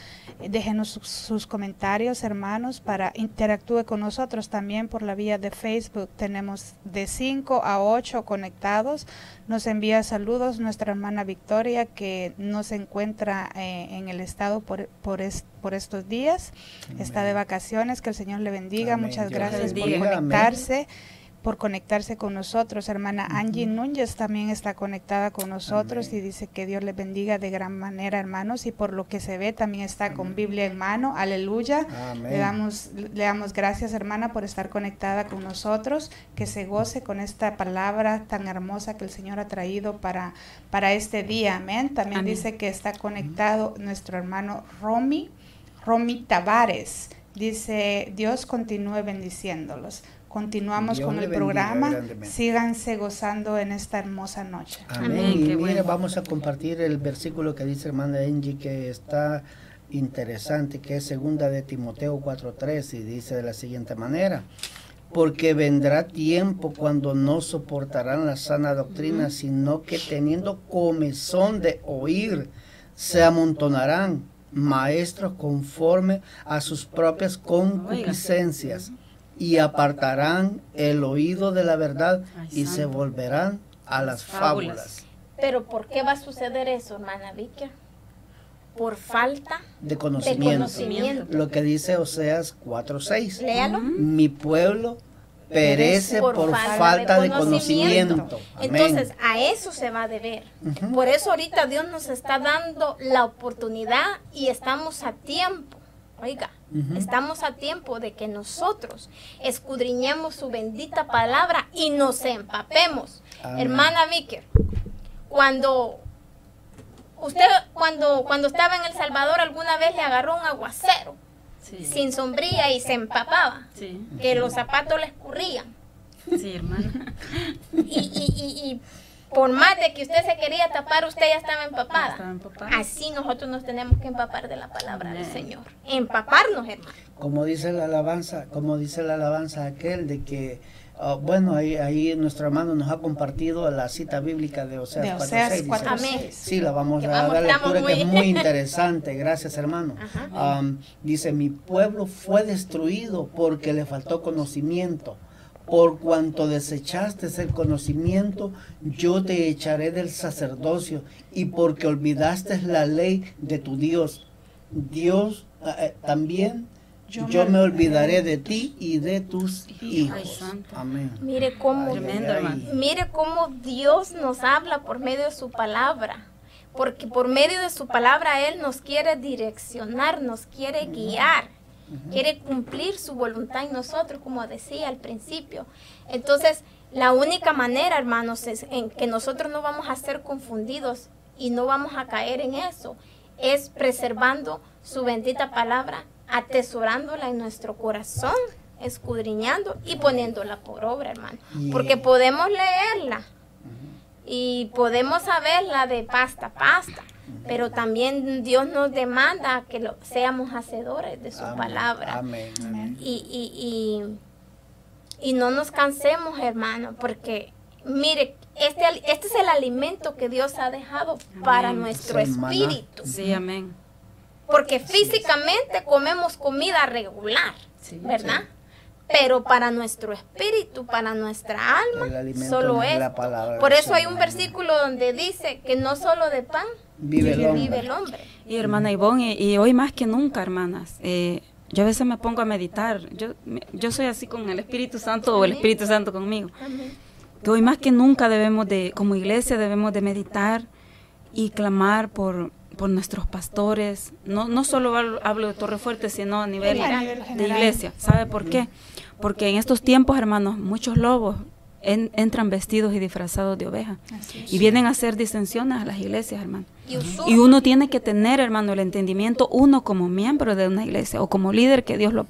Eh, Déjenos sus, sus comentarios, hermanos, para interactúe con nosotros también por la vía de Facebook. Tenemos de 5 a 8 conectados. Nos envía saludos nuestra hermana Victoria que no se encuentra eh, en el estado por, por, es- por estos días. Está de vacaciones. Que el Señor le bendiga. Amén. Muchas Dios gracias por. Amén. Por conectarse con nosotros. Hermana Angie Núñez también está conectada con nosotros Amén. y dice que Dios les bendiga de gran manera, hermanos. Y por lo que se ve, también está con Biblia en mano. Aleluya. Amén. Le damos, le damos gracias, hermana, por estar conectada con nosotros. Que se goce con esta palabra tan hermosa que el Señor ha traído para, para este día. Amén. También dice que está conectado nuestro hermano Romy, Romy Tavares. Dice, Dios continúe bendiciéndolos. Continuamos Dios con el programa. grandemente. síganse gozando en esta hermosa noche. Amén. Amén, Y qué mire, bueno. vamos a compartir el versículo que dice hermana Angie que está interesante, que es segunda de Timoteo 4:3 y dice de la siguiente manera: porque vendrá tiempo cuando no soportarán la sana doctrina, sino que teniendo comezón de oír, se amontonarán maestros conforme a sus propias concupiscencias y apartarán el oído de la verdad Ay, y se volverán a las Fábulas. Pero ¿por qué va a suceder eso, hermana Vicky? Por falta de de conocimiento. conocimiento. Lo que dice Oseas 4:6. Léalo. Mi pueblo perece por, falta, de conocimiento. Entonces, a eso se va a deber. Ujú. Por eso ahorita Dios nos está dando la oportunidad y estamos a tiempo. Oiga, estamos a tiempo de que nosotros escudriñemos su bendita palabra y nos empapemos. Amén. Hermana Vicker, cuando usted cuando cuando estaba en El Salvador alguna vez le agarró un aguacero Sí, sin sombría y se empapaba, sí, que los zapatos le escurrían. sí, hermana. y, y, y, y por más de que usted se quería tapar, usted ya estaba empapada. Estaba empapada. Así nosotros nos tenemos que empapar de la palabra del. Señor. Empaparnos, hermano. Como dice la alabanza, como dice la alabanza aquel de que ah, bueno, ahí, ahí nuestro hermano nos ha compartido la cita bíblica de Oseas De 4:6. Oseas dice. 4:6. Amén. Sí, la vamos Que a vamos, dar lectura que es muy- muy interesante. Gracias, hermano. Dice, mi pueblo fue destruido porque le faltó conocimiento. Por cuanto desechaste el conocimiento, yo te echaré del sacerdocio. Y porque olvidaste la ley de tu Dios. Dios eh, eh, también, Yo yo, me me olvidaré de ti y de tus hijos. Ay, santo. Amén. Mire cómo, Ay, ay, Tremendo, ay. hermano. mire cómo Dios nos habla por medio de su palabra. Porque por medio de su palabra Él nos quiere direccionar, nos quiere guiar, quiere cumplir su voluntad en nosotros, como decía al principio. Entonces, la única manera, hermanos, es en que nosotros no vamos a ser confundidos y no vamos a caer en eso, es preservando su bendita palabra, atesorándola en nuestro corazón, escudriñando y poniéndola por obra, hermano. Porque podemos leerla y podemos saberla de pasta a pasta, pero también Dios nos demanda que lo, seamos hacedores de su Amén, palabra. Amén. amén. Y, y, y, y no nos cansemos, hermano, porque mire, este, este es el alimento que Dios ha dejado para Amén. nuestro espíritu. Sí, amén. Porque físicamente comemos comida regular, ¿verdad? Pero para nuestro espíritu, para nuestra alma, solo es. Por eso hay un versículo donde dice que no solo de pan vive, el, hombre. Y hermana Ivonne, y, hoy más que nunca, hermanas, eh, yo a veces me pongo a meditar. Yo, yo soy así con el Espíritu Santo o el Espíritu Santo conmigo. Que hoy más que nunca debemos de, como iglesia, debemos de meditar y clamar por, por nuestros pastores. No, no solo hablo de Torre Fuerte, sino a nivel, de iglesia. ¿Sabe por qué? Porque en estos tiempos, hermanos, muchos lobos entran vestidos y disfrazados de oveja. Y vienen a hacer disensiones a las iglesias, hermano. Y, uno tiene que tener, hermano, el entendimiento, uno como miembro de una iglesia o como líder que Dios lo...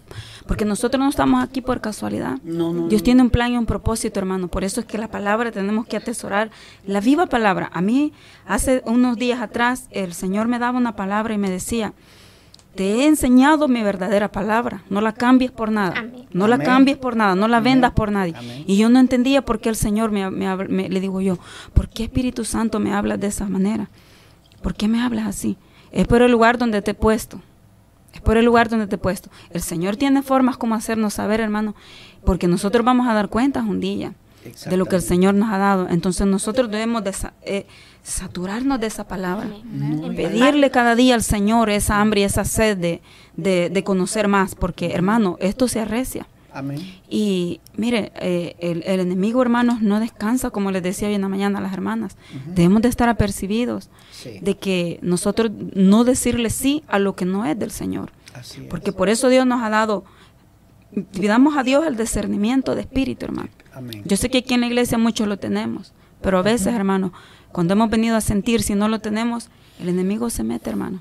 Porque nosotros no estamos aquí por casualidad. Dios tiene un plan y un propósito, hermano. Por eso es que la palabra tenemos que atesorar. La viva palabra. A mí, hace unos días atrás, el Señor me daba una palabra y me decía, te he enseñado mi verdadera palabra, no la cambies por nada, no la cambies por nada, no la vendas por nadie. Y yo no entendía por qué el Señor me, me, le digo yo, ¿por qué Espíritu Santo me habla de esa manera? ¿Por qué me hablas así? Es por el lugar donde te he puesto. Es por el lugar donde te he puesto. El Señor tiene formas como hacernos saber, hermano, porque nosotros vamos a dar cuentas un día de lo que el Señor nos ha dado. Entonces nosotros debemos de, eh, saturarnos de esa palabra, pedirle cada día al Señor esa hambre y esa sed de, de, conocer más, porque hermano, esto se arrecia. Y mire, eh, el, enemigo, hermanos, no descansa, como les decía hoy en la mañana a las hermanas. Debemos de estar apercibidos de que nosotros no decirle sí a lo que no es del Señor. porque por eso Dios nos ha dado, pidamos a Dios el discernimiento de espíritu, hermano. Yo sé que aquí en la iglesia muchos lo tenemos, pero a veces, hermano, cuando hemos venido a sentir, si no lo tenemos, el enemigo se mete, hermano.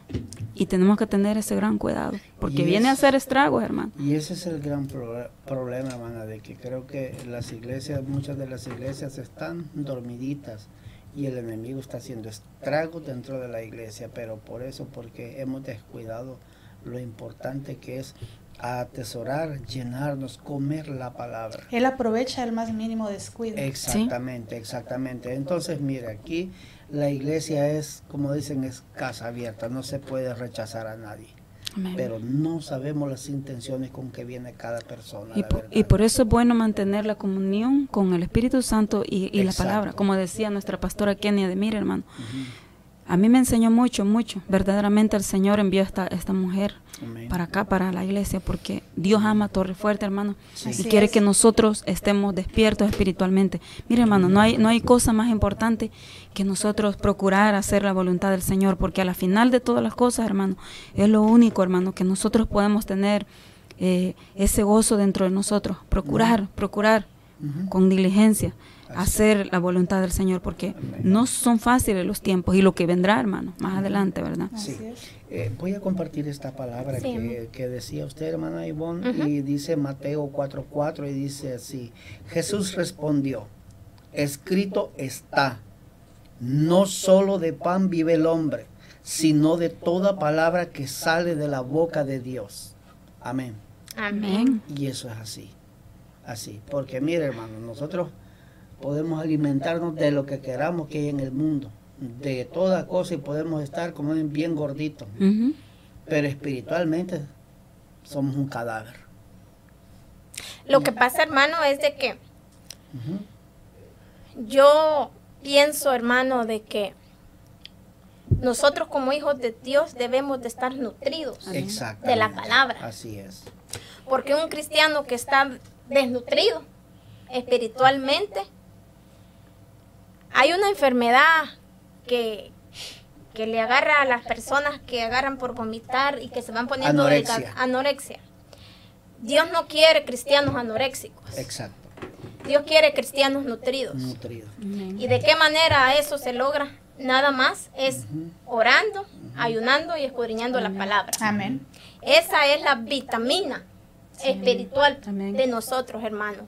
Y tenemos que tener ese gran cuidado, porque viene a hacer estragos, hermano. Y ese es el gran problema, hermana, de que creo que las iglesias, muchas de las iglesias están dormiditas y el enemigo está haciendo estragos dentro de la iglesia, pero por eso, porque hemos descuidado lo importante que es atesorar, llenarnos, comer la palabra. Él aprovecha el más mínimo descuido. Exactamente, exactamente. Entonces, mire, aquí la iglesia es, como dicen, es casa abierta, no se puede rechazar a nadie. Pero no sabemos las intenciones con que viene cada persona. Y, por, eso es bueno mantener la comunión con el Espíritu Santo y, la palabra, como decía nuestra pastora Kenia de Mire, hermano. A mí me enseñó mucho, mucho. Verdaderamente el Señor envió esta, esta mujer para acá, para la iglesia, porque Dios ama Torre Fuerte, hermano, y quiere que nosotros estemos despiertos espiritualmente. Mire, hermano, no hay, no hay cosa más importante que nosotros procurar hacer la voluntad del Señor, porque a la final de todas las cosas, hermano, es lo único, hermano, que nosotros podemos tener eh, ese gozo dentro de nosotros. Procurar, procurar con diligencia hacer la voluntad del Señor, porque no son fáciles los tiempos y lo que vendrá, hermano, más adelante, ¿verdad? Sí. Eh, voy a compartir esta palabra que, decía usted, hermana Ivonne, y dice Mateo 4:4 y dice así, Jesús respondió, escrito está, no solo de pan vive el hombre, sino de toda palabra que sale de la boca de Dios. Amén. Amén. Y eso es así, así, porque mire hermano, nosotros podemos alimentarnos de lo que queramos que hay en el mundo, de toda cosa y podemos estar como bien gorditos. Pero espiritualmente somos un cadáver. Lo que pasa, hermano, es de que yo pienso, hermano, de que nosotros como hijos de Dios debemos de estar nutridos de la palabra. Así es. Porque un cristiano que está desnutrido espiritualmente hay una enfermedad que, que le agarra a las personas que agarran por vomitar y que se van poniendo anorexia. anorexia. Dios no quiere cristianos anoréxicos. Exacto. Dios quiere cristianos nutridos. Nutridos. ¿Y de qué manera eso se logra? Nada más es orando, ayunando y escudriñando la palabra. Amén. Esa es la vitamina espiritual de nosotros, hermanos.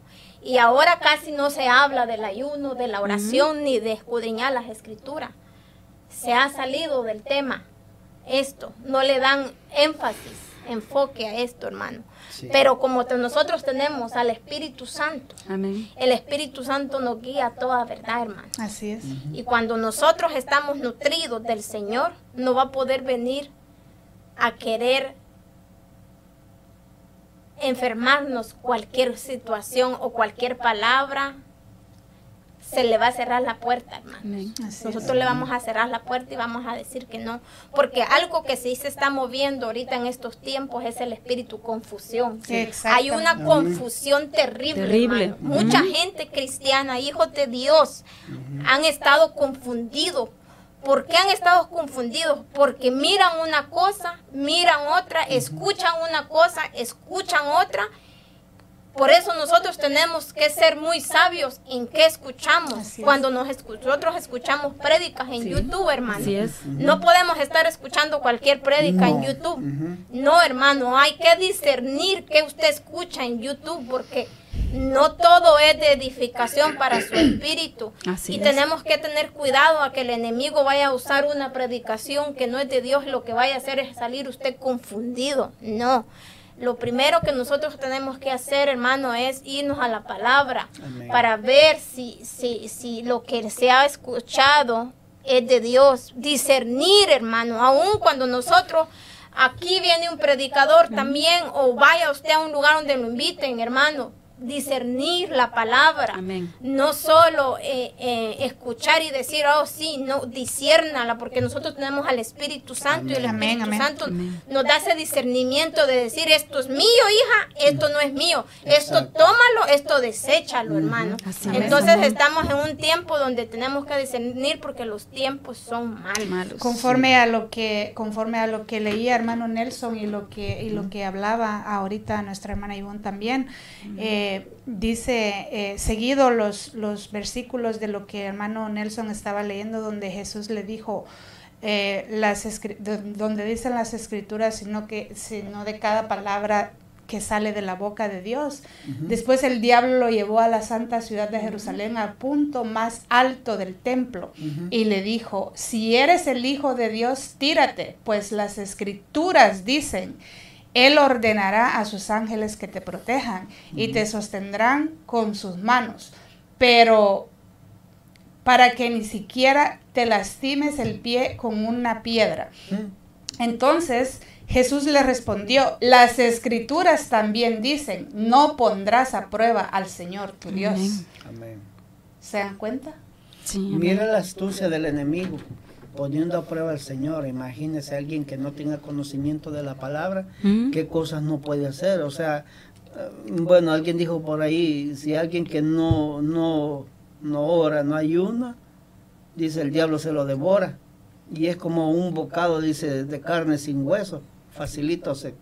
Y ahora casi no se habla del ayuno, de la oración, ni de escudriñar las escrituras. Se ha salido del tema esto. No le dan énfasis, enfoque a esto, hermano. Pero como nosotros tenemos al Espíritu Santo, el Espíritu Santo nos guía a toda verdad, hermano. Así es. Y cuando nosotros estamos nutridos del Señor, no va a poder venir a querer enfermarnos cualquier situación o cualquier palabra, se le va a cerrar la puerta, hermano. Nosotros le vamos a cerrar la puerta y vamos a decir que no, porque algo que sí se está moviendo ahorita en estos tiempos es el espíritu confusión. Hay una confusión terrible. Mucha gente cristiana, hijos de Dios, han estado confundidos ¿Por qué han estado confundidos? Porque miran una cosa, miran otra, escuchan una cosa, escuchan otra. Por eso nosotros tenemos que ser muy sabios en qué escuchamos. Cuando nosotros escuchamos prédicas en YouTube, hermano. No podemos estar escuchando cualquier prédica en YouTube. No, hermano, hay que discernir qué usted escucha en YouTube porque no todo es de edificación para su espíritu. y tenemos que tener cuidado a que el enemigo vaya a usar una predicación que no es de Dios, lo que vaya a hacer es salir usted confundido. No. Lo primero que nosotros tenemos que hacer, hermano, es irnos a la palabra para ver si, si, si lo que se ha escuchado es de Dios. Discernir, hermano, aun cuando nosotros aquí viene un predicador también o vaya usted a un lugar donde lo inviten, hermano discernir la palabra, no solo eh, eh, escuchar y decir, oh sí, no, disciérnala, porque nosotros tenemos al Espíritu Santo y el Espíritu Santo nos da ese discernimiento de decir, esto es mío, hija, esto no es mío, esto tómalo, esto deséchalo, hermano. Entonces estamos en un tiempo donde tenemos que discernir porque los tiempos son malos. Conforme a lo que, conforme a lo que leía hermano Nelson y lo que, y lo que hablaba ahorita nuestra hermana Ivonne también, eh, dice, eh, seguido los, los versículos de lo que hermano Nelson estaba leyendo, donde Jesús le dijo, eh, las donde dicen las escrituras, sino, que, sino de cada palabra que sale de la boca de Dios. Después el diablo lo llevó a la santa ciudad de Jerusalén al punto más alto del templo y le dijo, si eres el Hijo de Dios, tírate, pues las escrituras dicen, él ordenará a sus ángeles que te protejan y te sostendrán con sus manos, pero para que ni siquiera te lastimes el pie con una piedra. Entonces Jesús le respondió, las escrituras también dicen, no pondrás a prueba al Señor tu Dios. ¿Se dan cuenta? Mira la astucia del enemigo poniendo a prueba al Señor. Imagínese alguien que no tenga conocimiento de la palabra, mm. qué cosas no puede hacer. O sea, eh, bueno, alguien dijo por ahí, si alguien que no, no, no ora, no ayuna, dice el diablo se lo devora. Y es como un bocado, dice, de carne sin hueso, facilito se,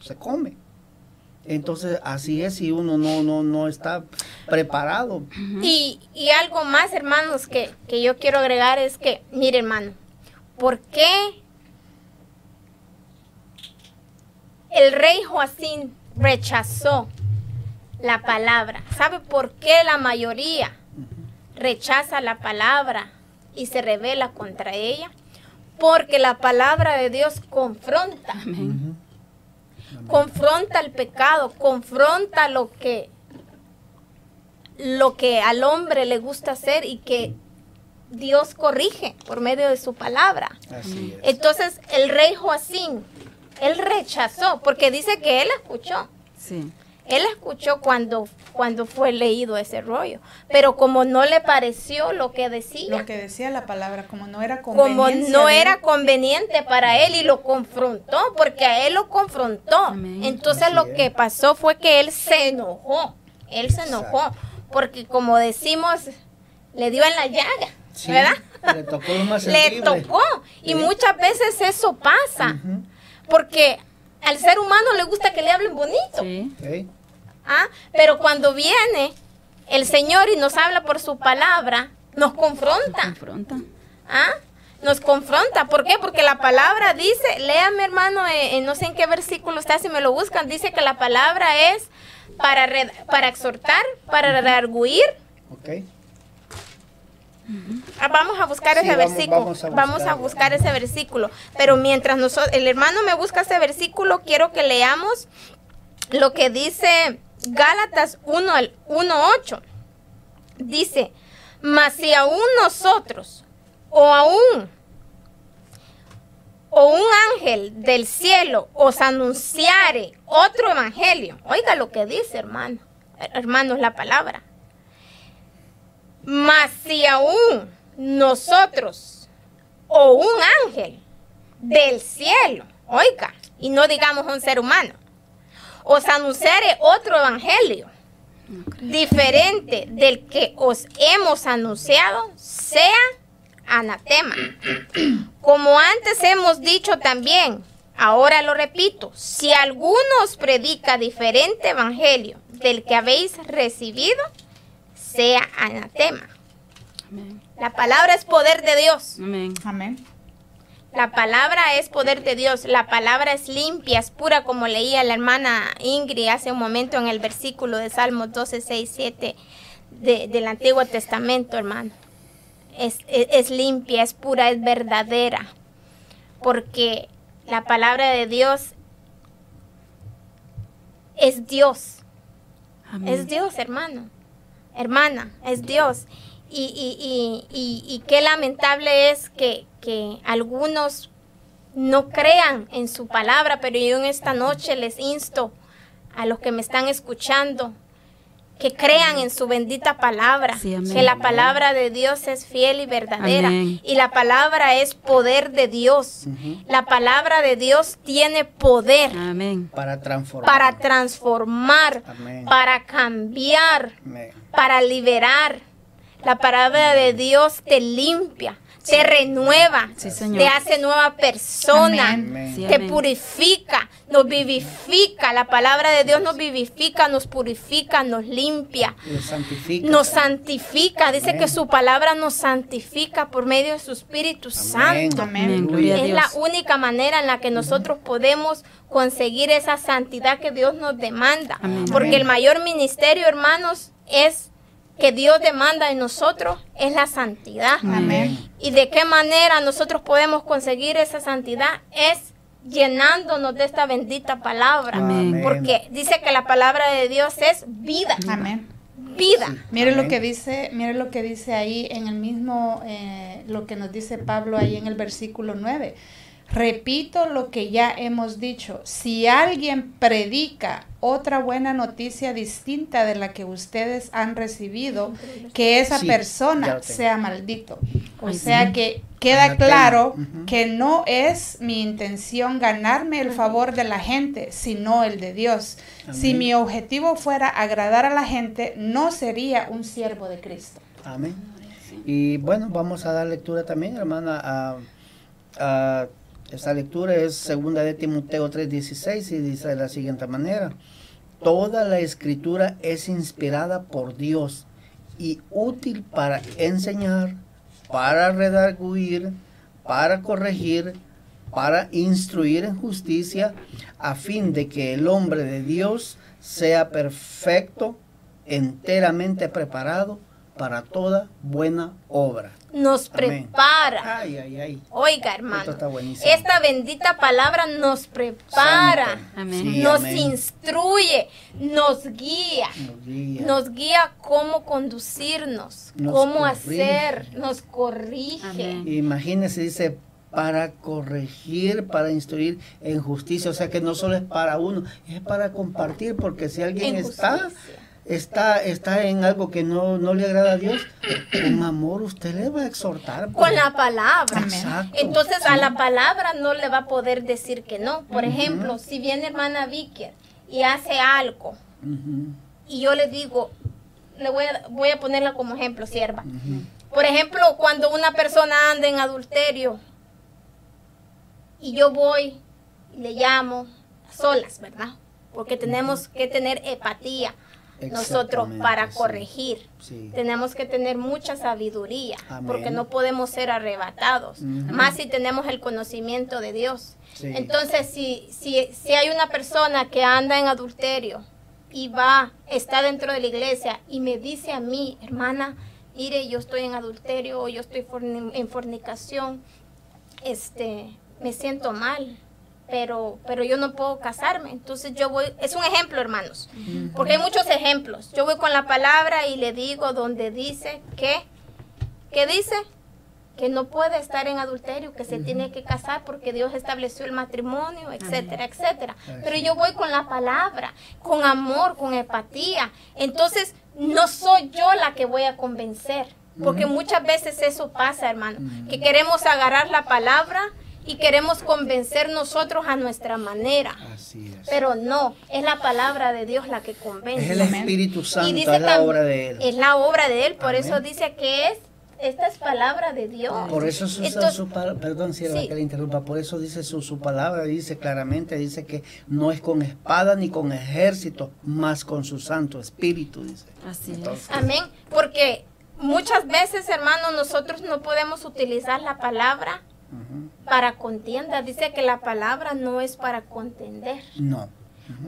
se come. Entonces, así es si uno no, no, no está preparado. Y, y algo más, hermanos, que, que yo quiero agregar es que, mire, hermano, ¿Por qué el rey Joacín rechazó la palabra? ¿Sabe por qué la mayoría rechaza la palabra y se revela contra ella? Porque la palabra de Dios confronta. Confronta el pecado, confronta lo que lo que al hombre le gusta hacer y que Dios corrige por medio de su palabra. Entonces el rey Joacín, él rechazó, porque dice que él escuchó. Sí. Él escuchó cuando, cuando fue leído ese rollo, pero como no le pareció lo que decía. Lo que decía la palabra, como no era conveniente. Como no era conveniente para él y lo confrontó, porque a él lo confrontó. Entonces lo que pasó fue que él se enojó, él se enojó, porque como decimos, le dio en la llaga. ¿Verdad? Le tocó lo más Le tocó. Y muchas veces eso pasa. Porque al ser humano le gusta que le hablen bonito. Sí. ¿Ah? Pero cuando viene el Señor y nos habla por su palabra, nos confronta. Nos confronta. ¿Ah? Nos confronta. ¿Por qué? Porque la palabra dice, léame hermano, eh, eh, no sé en qué versículo está, si me lo buscan, dice que la palabra es para, para exhortar, para redarguir, okay. Ah, vamos a buscar ese versículo. Vamos, a, buscar ese versículo. Pero mientras nosotros, el hermano me busca ese versículo, quiero que leamos lo que dice Gálatas 1 al 1.8. Dice, mas si aún nosotros, o aún, o un ángel del cielo os anunciare otro evangelio, oiga lo que dice, hermano, hermanos, la palabra. Mas si aún nosotros o un ángel del cielo, oiga, y no digamos un ser humano, os anunciare otro evangelio diferente del que os hemos anunciado, sea anatema. Como antes hemos dicho también, ahora lo repito, si alguno os predica diferente evangelio del que habéis recibido, sea anatema. La palabra es poder de Dios. Amén. Amén. La palabra es poder de Dios, la palabra es limpia, es pura, como leía la hermana Ingrid hace un momento en el versículo de Salmos 12, 6, 7 del Antiguo Testamento, hermano. Es, es, es limpia, es pura, es verdadera, porque la palabra de Dios es Dios. Amén. Es Dios, hermano. Hermana, es Dios. Y, y, y, y, qué lamentable es que, que algunos no crean en su palabra, pero yo en esta noche les insto a los que me están escuchando que crean en su bendita palabra, Sí, que la palabra de Dios es fiel y verdadera Amén. y la palabra es poder de Dios. La palabra de Dios tiene poder Amén. Para transformar. para transformar, Amén. para cambiar, Amén. para liberar. La palabra de Dios te limpia, te renueva, Sí, Señor. te hace nueva persona, Amén. Te amén. purifica, nos vivifica. La palabra de Dios nos vivifica, nos purifica, nos limpia. Santifica. Nos santifica, dice Amén. que su palabra nos santifica por medio de su Espíritu Amén. Santo. Amén. Amén. Gloria a Es Dios. la única manera en la que nosotros podemos conseguir esa santidad que Dios nos demanda. Amén. Porque Amén. el mayor ministerio, hermanos, es que Dios demanda en nosotros es la santidad. Amén. ¿Y de qué manera nosotros podemos conseguir esa santidad? Es llenándonos de esta bendita palabra. Amén. Porque dice que la palabra de Dios es vida. Amén. Vida. Mire lo que dice, mire lo que dice ahí en el mismo, eh, lo que nos dice Pablo ahí en el versículo 9. Repito lo que ya hemos dicho. Si alguien predica otra buena noticia distinta de la que ustedes han recibido, que esa Sí, persona sea maldito. O Ay, sea sí. que queda claro que no es mi intención ganarme el favor de la gente, sino el de Dios. Si mi objetivo fuera agradar a la gente, no sería un siervo de Cristo. Amén. Y bueno, vamos a dar lectura también, hermana, a, a esta lectura es segunda de Timoteo 3:16 y dice de la siguiente manera: Toda la escritura es inspirada por Dios y útil para enseñar, para redarguir, para corregir, para instruir en justicia, a fin de que el hombre de Dios sea perfecto, enteramente preparado para toda buena obra. Nos Amén. prepara. Ay, ay, ay. Oiga, hermano. Esto está buenísimo. Esta bendita palabra nos prepara. Amén. Sí, nos amén. instruye, nos guía, Nos guía. nos guía cómo conducirnos, Nos cómo corrige. hacer, nos corrige. Amén. Imagínese, dice, para corregir, para instruir en justicia. O sea que no solo es para uno, es para compartir, porque si alguien En está. Está, está en algo que no, no le agrada a Dios, con amor usted le va a exhortar. pues. Con la palabra. Exacto. Entonces a la palabra no le va a poder decir que no. Por ejemplo, si viene hermana Vicky y hace algo y yo le digo, le voy a, voy a ponerla como ejemplo, sierva. Por ejemplo, cuando una persona anda en adulterio y yo voy y le llamo a solas, ¿verdad? Porque tenemos que tener empatía nosotros para corregir. Sí. Tenemos que tener mucha sabiduría Amén. porque no podemos ser arrebatados, más si tenemos el conocimiento de Dios. Sí. Entonces, si, si, si hay una persona que anda en adulterio y va, está dentro de la iglesia y me dice a mí, hermana, mire, yo estoy en adulterio o yo estoy forni- en fornicación, este, me siento mal, pero, pero yo no puedo casarme. Entonces yo voy, es un ejemplo, hermanos, porque hay muchos ejemplos. Yo voy con la palabra y le digo donde dice que, ¿qué dice? que no puede estar en adulterio, que se tiene que casar porque Dios estableció el matrimonio, etcétera, etcétera. Pero yo voy con la palabra, con amor, con empatía. Entonces, no soy yo la que voy a convencer, porque muchas veces eso pasa, hermano, que queremos agarrar la palabra y queremos convencer nosotros a nuestra manera. Así es. Pero no, es la palabra de Dios la que convence. es el Espíritu Santo, Y dice es la obra de Él. Es la obra de Él, por Amén. eso dice que es, esta es palabra de Dios. Por eso Entonces- su palabra, perdón sierva Sí. que le interrumpa, por eso dice su, su palabra, dice claramente, dice que no es con espada ni con ejército, más con su Santo Espíritu, dice. Así es. Amén. Porque muchas veces, hermanos, nosotros no podemos utilizar la palabra para contienda. Dice que la palabra no es para contender. No.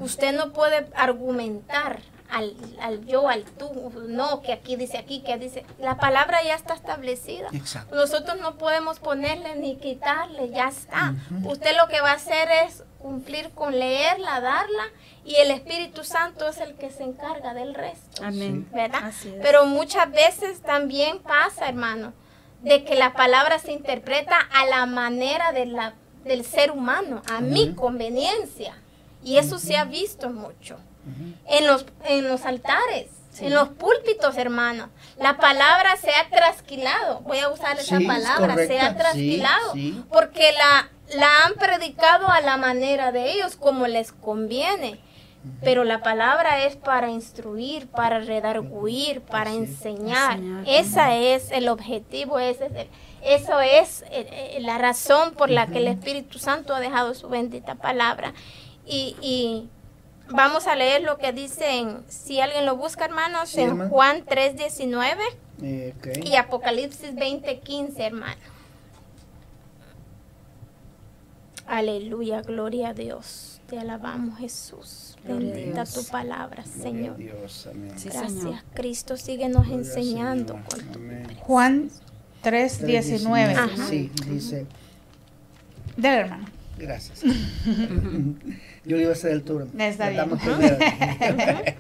Usted no puede argumentar al, al yo, al tú, no, que aquí dice aquí, que dice. La palabra ya está establecida. Exacto. Nosotros no podemos ponerle ni quitarle, ya está. Usted lo que va a hacer es cumplir con leerla, darla, y el Espíritu Santo es el que se encarga del resto. Amén. ¿verdad? Así es. Pero muchas veces también pasa, hermano, de que la palabra se interpreta a la manera de la, del ser humano, a mi conveniencia. Y eso se ha visto mucho. En los, en los altares, en los púlpitos, hermano. La palabra se ha trasquilado. Voy a usar esa Sí, es palabra, se ha trasquilado. Sí. Porque la, la han predicado a la manera de ellos, como les conviene. Pero la palabra es para instruir, para redarguir, para enseñar. Enseñar. Esa es el objetivo, ese es el- eso es eh, eh, la razón por la que el Espíritu Santo ha dejado su bendita palabra. Y, y vamos a leer lo que dice, en, si alguien lo busca, hermanos, Sí, en hermano. Juan 3.19 Eh, y Apocalipsis 20:15, hermano. Aleluya, gloria a Dios. Te alabamos, Jesús. Gloria Bendita tu palabra, Señor. Dios, amén. Sí, Gracias, Señor. Cristo. Síguenos Gloria enseñando. Con tu-. Juan 3, 19. Ajá. Sí, dice, Del hermano. gracias. Yo le iba a hacer el turno. Está bien.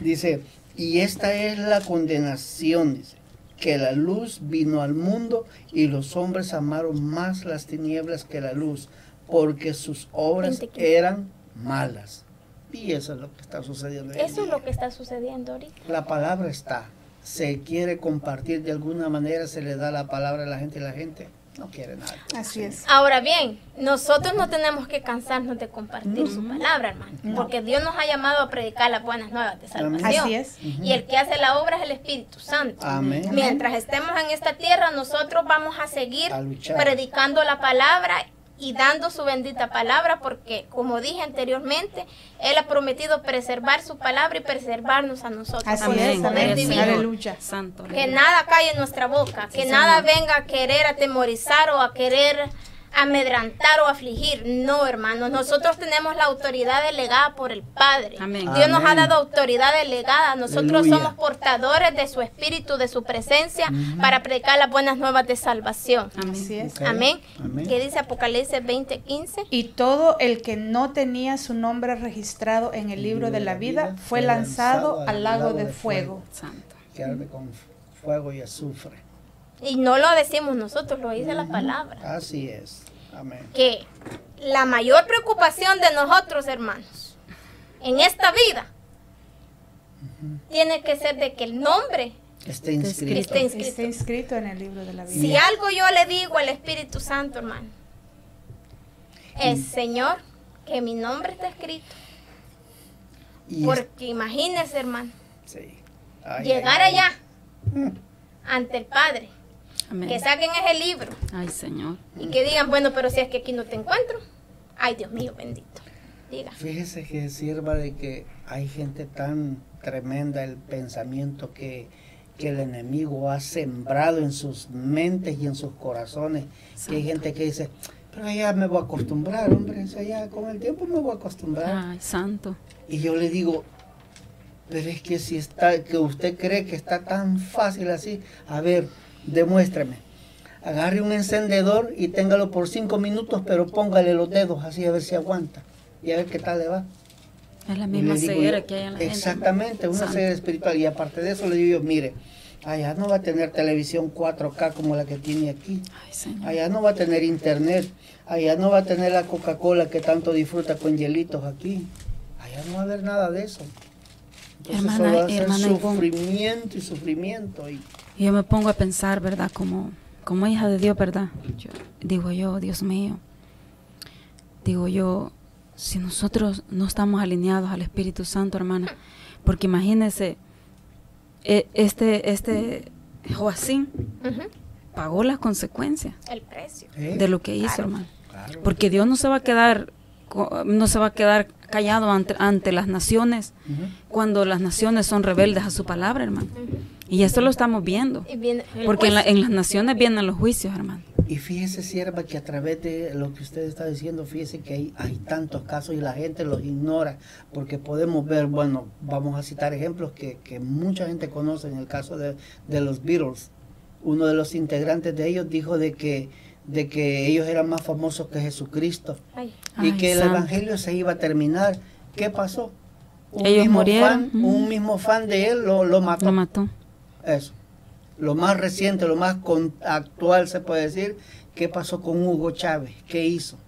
dice, y esta es la condenación, dice, que la luz vino al mundo y los hombres amaron más las tinieblas que la luz, porque sus obras 20. eran malas. Y eso es lo que está sucediendo. Eso es lo que está sucediendo ahorita. La palabra está. Se quiere compartir de alguna manera, se le da la palabra a la gente y la gente no quiere nada. Así es. Ahora bien, nosotros no tenemos que cansarnos de compartir su palabra, hermano, porque Dios nos ha llamado a predicar las buenas nuevas de salvación. Así es. Y el que hace la obra es el Espíritu Santo. Amén. Mientras estemos en esta tierra, nosotros vamos a seguir A predicando la palabra y dando su bendita palabra, porque como dije anteriormente, Él ha prometido preservar su palabra y preservarnos a nosotros Así es, poder divino. Aleluya. Santo. Que nada cae en nuestra boca, que Sí, nada Señor. venga a querer atemorizar o a querer amedrantar o afligir. No, hermanos, nosotros tenemos la autoridad delegada por el Padre. Amén. Dios nos ha dado autoridad delegada. Nosotros Aleluya. somos portadores de su espíritu, de su presencia, para predicar las buenas nuevas de salvación. Amén. Así es. Ok. Amén. Amén. ¿Qué dice Apocalipsis 20:15? Y todo el que no tenía su nombre registrado en el libro de la vida fue lanzado al lago de fuego. Santo. Que arde con fuego y azufre. Y no lo decimos nosotros, lo dice la palabra. Así es. Amén. que la mayor preocupación de nosotros, hermanos, en esta vida, tiene que ser de que el nombre Esté inscrito. esté inscrito. En el libro de la vida. Si algo yo le digo al Espíritu Santo, hermano, es Señor, que mi nombre está escrito. Y es- Porque imagínese, hermano, sí. Ay, llegar ay, ay. allá ante el Padre, Amén. que saquen ese libro Ay, Señor. y que digan, bueno, pero si es que aquí no te encuentro, ay Dios mío bendito, diga. Fíjese que sirva de que hay gente tan tremenda el pensamiento que, que el enemigo ha sembrado en sus mentes y en sus corazones. Que hay gente que dice, pero ya me voy a acostumbrar, hombre, o sea, ya con el tiempo me voy a acostumbrar. Ay, Santo. Y yo le digo, pero es que si está, que usted cree que está tan fácil así, a ver, demuéstrame. Agarre un encendedor y téngalo por cinco minutos, pero póngale los dedos así a ver si aguanta. Y a ver qué tal le va. Es la misma ceguera que hay en la gente. Exactamente, una Santo. ceguera espiritual. Y aparte de eso le digo yo, mire, Allá no va a tener televisión 4K como la que tiene aquí. Ay, Señor. Allá no va a tener internet. Allá no va a tener la Coca-Cola que tanto disfruta con hielitos aquí. Allá no va a haber nada de eso. Entonces Hermana- solo va a ser hermana sufrimiento y sufrimiento. Y yo me pongo a pensar, ¿verdad? Como, como hija de Dios, ¿verdad? Yo- digo yo, Dios mío. Digo yo, si nosotros no estamos alineados al Espíritu Santo, hermana, porque imagínese, e- este, este Joacín pagó las consecuencias El precio. ¿eh? de lo que hizo, Claro. hermano. Claro. Porque Dios no se va a quedar, no se va a quedar callado ante, ante las naciones cuando las naciones son rebeldes a su palabra, hermano. Y eso lo estamos viendo. Porque en, la- juicio. en las naciones vienen los juicios, hermano. Y fíjese, sierva, que a través de lo que usted está diciendo, fíjese que hay, hay tantos casos y la gente los ignora, porque podemos ver, bueno, vamos a citar ejemplos que, que mucha gente conoce, en el caso de, de los Beatles, uno de los integrantes de ellos dijo de que, de que ellos eran más famosos que Jesucristo Ay, y Ay, que el santo. evangelio se iba a terminar. ¿Qué pasó? Un Ellos mismo murieron. fan- un mismo fan de él lo, lo mató. Lo mató. Eso. Lo más reciente, lo más con- actual se puede decir, ¿qué pasó con Hugo Chávez? ¿Qué hizo?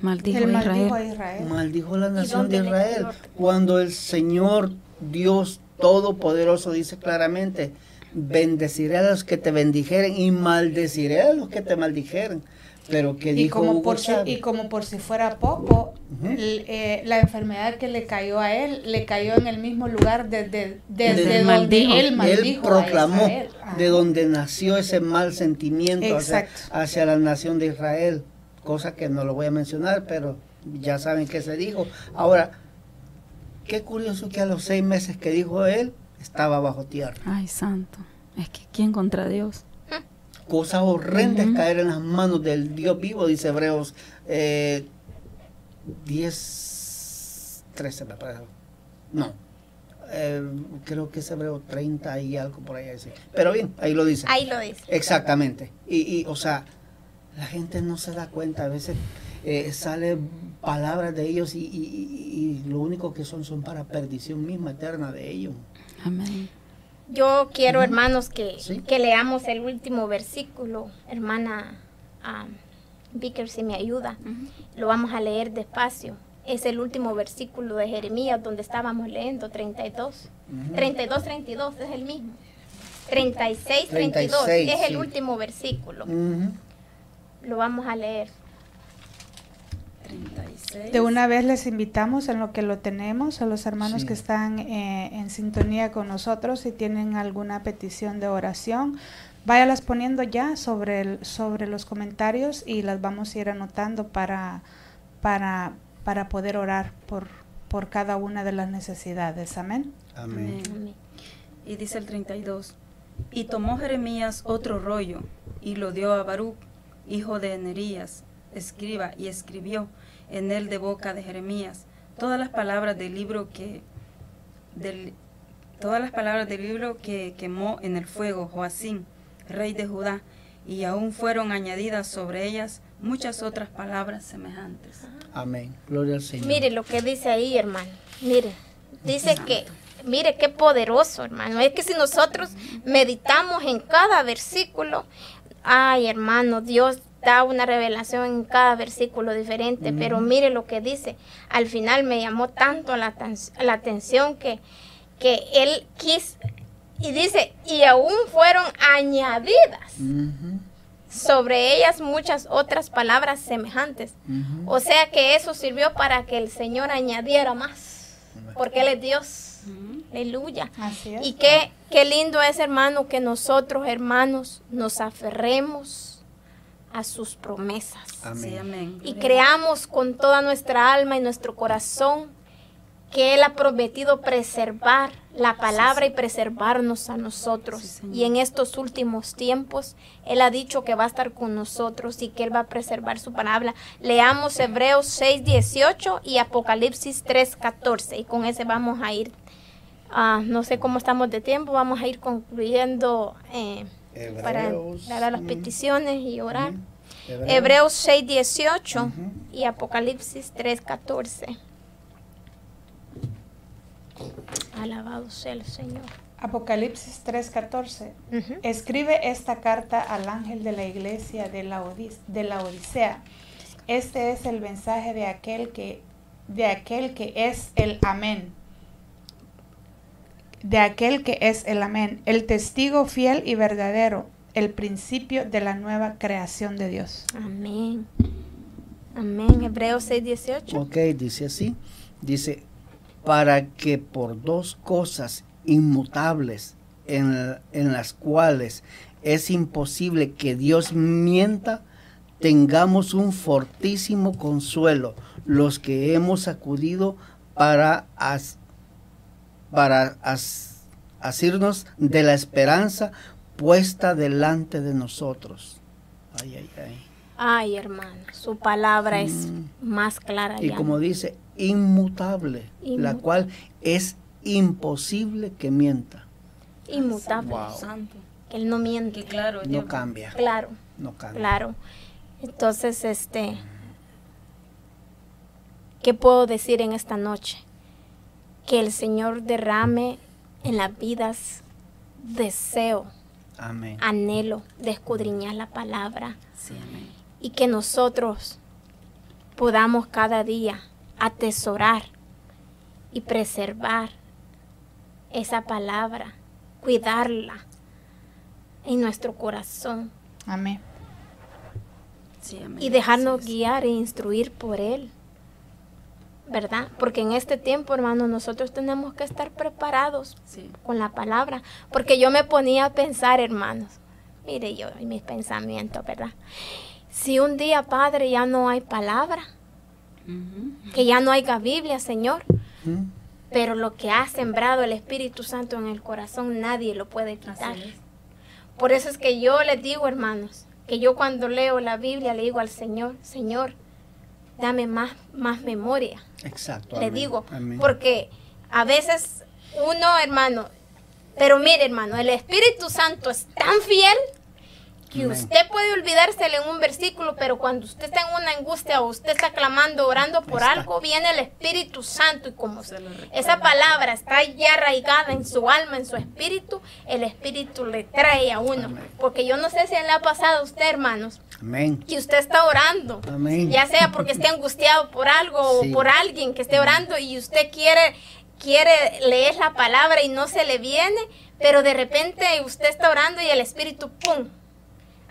Maldijo Él a maldijo a Israel. Maldijo la nación de Israel. Cuando el Señor Dios Todopoderoso dice claramente, bendeciré a los que te bendijeren y maldeciré a los que te maldijeren. Pero que dijo como, Hugo por si, y como por si fuera poco, l- eh, la enfermedad que le cayó a él, le cayó en el mismo lugar desde, desde Desde- donde él Él maldijo a proclamó de donde nació ese mal sentimiento hacia, hacia la nación de Israel, cosa que no lo voy a mencionar, pero ya saben que se dijo. Ahora, qué curioso que a los seis meses que dijo él, estaba bajo tierra. Ay, santo. Es que ¿quién contra Dios? Cosa horrenda es caer en las manos del Dios vivo, dice Hebreos eh, 10, 13 me parece. No, eh, creo que es Hebreo 30 y algo por ahí. así. Pero bien, ahí lo dice. ahí lo dice. Exactamente. Y, y, o sea, la gente no se da cuenta. A veces eh, salen palabras de ellos y- y lo único que son son para perdición misma eterna de ellos. Amén. Yo quiero, hermanos, que, Sí. que leamos el último versículo. Hermana ah, Vicker, si me ayuda. Lo vamos a leer despacio. Es el último versículo de Jeremías donde estábamos leyendo, 32. Ujú. 32, 32 es el mismo. 36, 32 36, es el sí. último versículo. Lo vamos a leer. 36. De una vez les invitamos en lo que lo tenemos a los hermanos Sí. que están eh, en sintonía con nosotros. Si tienen alguna petición de oración, váyalas poniendo ya sobre, el- sobre los comentarios y las vamos a ir anotando para, para, para poder orar por, por cada una de las necesidades. Amén. Amén. Amén. Y dice el 32. Y tomó Jeremías otro rollo y lo dio a Baruch, hijo de Nerías, escriba, y escribió en él de boca de Jeremías todas las palabras del libro que del, todas las palabras del libro que quemó en el fuego Joacín, rey de Judá, y aún fueron añadidas sobre ellas muchas otras palabras semejantes. Amén. Gloria al Señor. Mire lo que dice ahí, hermano. Mire, dice que, mire qué poderoso, hermano. Es que si nosotros meditamos en cada versículo, ay, hermano, Dios da una revelación en cada versículo diferente, pero mire lo que dice. Al final me llamó tanto la, la atención que, que él quiso, y dice, y aún fueron añadidas sobre ellas muchas otras palabras semejantes. O sea que eso sirvió para que el Señor añadiera más, porque Él es Dios. Aleluya. Así es. Y qué, qué lindo es, hermano, que nosotros, hermanos, nos aferremos a sus promesas. Amén. Sí, amén. Y creamos con toda nuestra alma y nuestro corazón que Él ha prometido preservar la palabra y preservarnos a nosotros. Sí, y en estos últimos tiempos, Él ha dicho que va a estar con nosotros y que Él va a preservar su palabra. Leamos Hebreos 6, 18 y Apocalipsis 3, 14. Y con ese vamos a ir. ah, no sé cómo estamos de tiempo, vamos a ir concluyendo eh, para Hebreos, dar las mm, peticiones y orar. ujú. Hebreos 6, 18 Ujú. y Apocalipsis 3, 14. Alabado sea el Señor. Apocalipsis 3:14. Escribe esta carta al ángel de la iglesia de la, de la Odisea. Este es el mensaje de aquel que de aquel que es el amén. De aquel que es el amén, el testigo fiel y verdadero, el principio de la nueva creación de Dios. Amén. Amén. Hebreos 6:18. Ok, dice así. Dice, para que por dos cosas inmutables en, en las cuales es imposible que Dios mienta, tengamos un fortísimo consuelo los que hemos acudido para, para asirnos de la esperanza puesta delante de nosotros. Ay, ay, ay. Ay, hermano, su palabra es mm. más clara. Y como dice, inmutable, la cual es imposible que mienta. Inmutable, santo. Él no miente. claro, no cambia. Claro. No cambia. Claro. Entonces, este, ¿qué puedo decir en esta noche? Que el Señor derrame en las vidas deseo, amén. anhelo de escudriñar la palabra. Y que nosotros podamos cada día atesorar y preservar esa palabra, cuidarla en nuestro corazón. Amén. Y dejarnos guiar e instruir por Él. ¿Verdad? Porque en este tiempo, hermano, nosotros tenemos que estar preparados con la palabra. Porque yo me ponía a pensar, hermanos, mire yo y mis pensamientos, ¿verdad? Si un día, Padre, ya no hay palabra, que ya no haya Biblia, Señor, pero lo que ha sembrado el Espíritu Santo en el corazón nadie lo puede quitar. Por eso es que yo les digo, hermanos, que yo cuando leo la Biblia le digo al Señor, Señor, dame más, más memoria. Exacto. Le digo, porque a veces uno, hermano, pero mire, hermano, el Espíritu Santo es tan fiel que usted puede olvidársele en un versículo, pero cuando usted está en una angustia o usted está clamando, orando por algo, viene el Espíritu Santo y como esa palabra está ya arraigada en su alma, en su espíritu, el Espíritu le trae a uno. Porque yo no sé si le ha pasado a usted, hermanos, que usted está orando, ya sea porque esté angustiado por algo o por alguien que esté orando y usted quiere quiere leer la palabra y no se le viene, pero de repente usted está orando y el Espíritu, ¡pum!,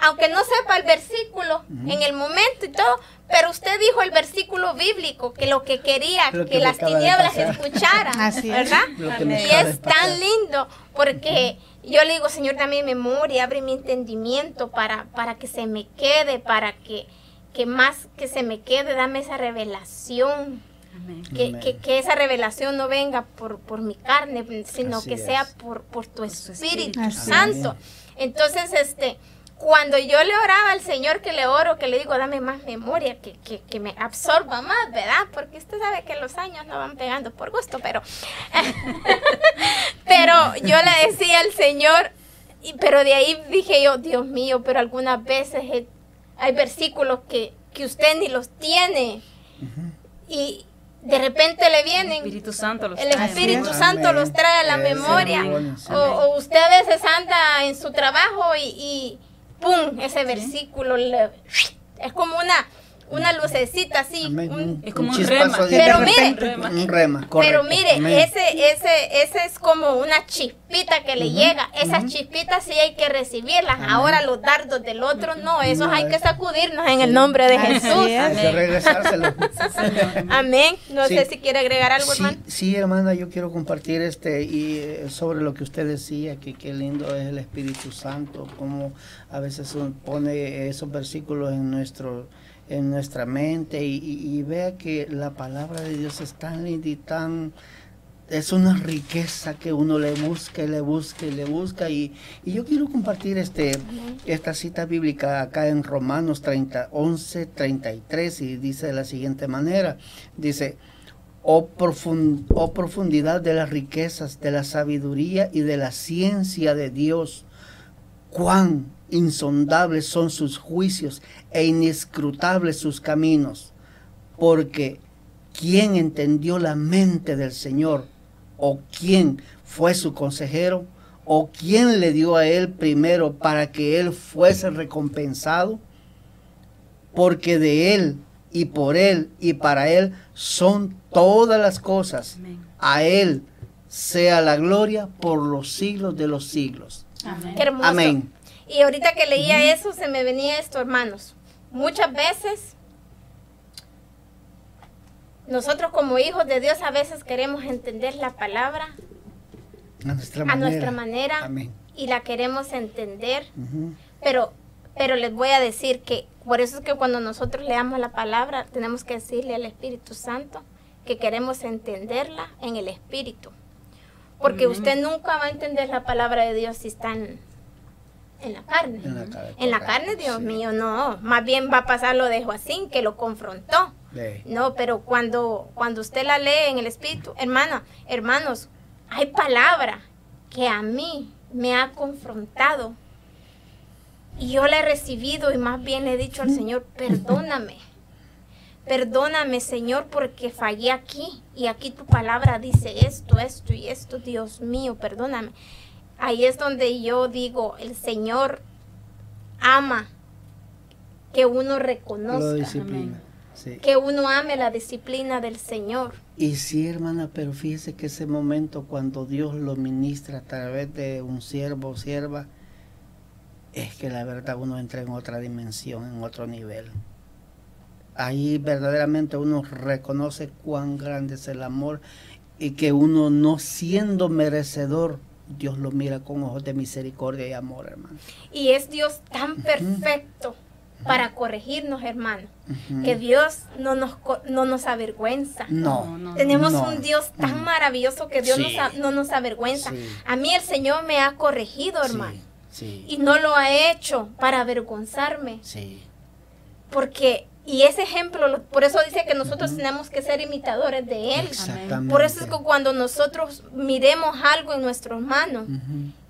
aunque no sepa el versículo en el momento y todo, pero usted dijo el versículo bíblico, que lo que quería que, las tinieblas escucharan, ¿verdad? y es tan lindo porque yo le digo, Señor, dame memoria, abre mi entendimiento para, para que se me quede, para que, que más que se me quede, dame esa revelación. Que, que, esa revelación no venga por, por mi carne, sino que sea por, por tu Espíritu Santo. Entonces, este, cuando yo le oraba al Señor que le oro, que le digo, dame más memoria, que, que, me absorba más, ¿verdad? Porque usted sabe que los años no van pegando por gusto, pero, pero yo le decía al Señor, y, pero de ahí dije yo, Dios mío, pero algunas veces hay versículos que, que usted ni los tiene. Y, de repente le vienen. El Espíritu Santo los el Espíritu Santo los trae a la memoria. O, usted a veces anda en su trabajo y, ¡pum! Ese versículo es como una una lucecita así, es como un, rema. Pero mire, un rema, pero mire, ese, ese, ese es como una chispita que le llega. Esas chispitas sí hay que recibirlas. Ahora los dardos del otro no, esos hay que sacudirnos en el nombre de Jesús. Amén. Amén. No sé si quiere agregar algo, hermano. Sí, hermana, yo quiero compartir este y eh, sobre lo que usted decía, que qué lindo es el Espíritu Santo, como a veces pone esos versículos en nuestro en nuestra mente y, vea que la palabra de Dios es tan linda y tan es una riqueza que uno le busca y le busca y le busca. Y, yo quiero compartir este esta cita bíblica acá en Romanos 30 11 33 y dice de la siguiente manera. Dice oh, oh profundidad de las riquezas de la sabiduría y de la ciencia de Dios cuán insondables son sus juicios e inescrutables sus caminos, porque ¿quién entendió la mente del Señor o quién fue su consejero ¿O quién le dio a él primero para que él fuese recompensado? Porque de él y por él y para él son todas las cosas. A él sea la gloria por los siglos de los siglos. Amén. Qué hermoso. Amén. Y ahorita que leía eso se me venía esto, hermanos. Muchas veces nosotros como hijos de Dios a veces queremos entender la palabra a nuestra manera, y la queremos entender, pero, pero les voy a decir que por eso es que cuando nosotros leamos la palabra tenemos que decirle al Espíritu Santo que queremos entenderla en el Espíritu. Porque usted nunca va a entender la palabra de Dios si está en, la carne. En la, carne, Dios mío, no. Más bien va a pasar lo de Joacín, que lo confrontó. No, pero cuando, cuando usted la lee en el Espíritu, hermana, hermanos, hay palabra que a mí me ha confrontado y yo la he recibido y más bien le he dicho al Señor, perdóname. Perdóname, Señor, porque fallé aquí y aquí tu palabra dice esto, esto y esto, Dios mío, perdóname. Ahí es donde yo digo, el Señor ama que uno reconozca que uno ame la disciplina del Señor. Y sí, hermana, pero fíjese que ese momento cuando Dios lo ministra a través de un siervo o sierva, es que la verdad uno entra en otra dimensión, en otro nivel. Ahí verdaderamente uno reconoce cuán grande es el amor y que uno no siendo merecedor, Dios lo mira con ojos de misericordia y amor, hermano. Y es Dios tan perfecto para corregirnos, hermano. Que Dios no nos, no nos avergüenza. No. Tenemos un Dios tan maravilloso que Dios no nos avergüenza. A mí el Señor me ha corregido, hermano. Y no lo ha hecho para avergonzarme. Porque y ese ejemplo, por eso dice que nosotros tenemos que ser imitadores de Él. Por eso es que cuando nosotros miremos algo en nuestras manos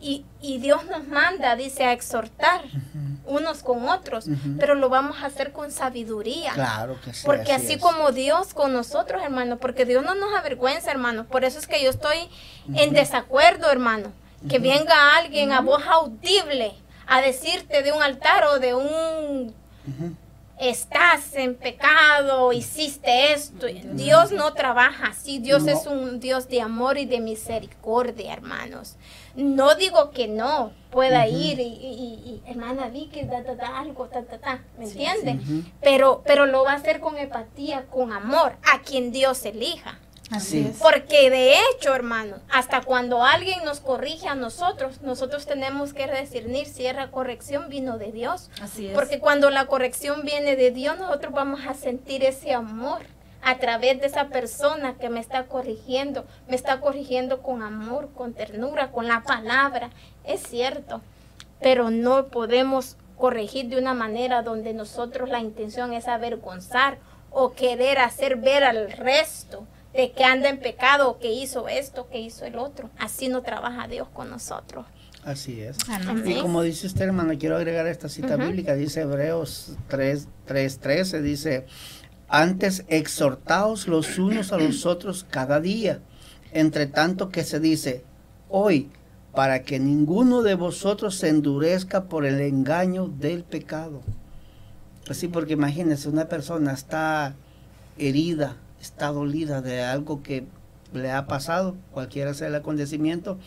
y, y, Dios nos manda, dice, a exhortar unos con otros, pero lo vamos a hacer con sabiduría. Claro que sí. Porque así, como Dios con nosotros, hermano, porque Dios no nos avergüenza, hermano. Por eso es que yo estoy en desacuerdo, hermano. Que venga alguien a voz audible a decirte de un altar o de un estás en pecado, hiciste esto. Dios no trabaja así. Dios es un Dios de amor y de misericordia, hermanos. No digo que no pueda ir y, y, hermana Vicky, da, da, algo, ta, ta, ta, ¿me entiende? pero, pero lo va a hacer con empatía, con amor, a quien Dios elija. Así Porque de hecho, hermano, hasta cuando alguien nos corrige a nosotros, nosotros tenemos que discernir si la corrección vino de Dios. Así es. Porque cuando la corrección viene de Dios, nosotros vamos a sentir ese amor a través de esa persona que me está corrigiendo. Me está corrigiendo con amor, con ternura, con la palabra. Es cierto, pero no podemos corregir de una manera donde nosotros la intención es avergonzar o querer hacer ver al resto de que anda en pecado, que hizo esto, que hizo el otro. Así no trabaja Dios con nosotros. Así es. Y como dice usted, hermano, quiero agregar esta cita bíblica, dice Hebreos 3, 3, 13, dice, antes exhortaos los unos a los otros cada día, entre tanto que se dice, hoy, para que ninguno de vosotros se endurezca por el engaño del pecado. Pues sí, porque imagínense, una persona está herida, está dolida de algo que le ha pasado, cualquiera sea el acontecimiento,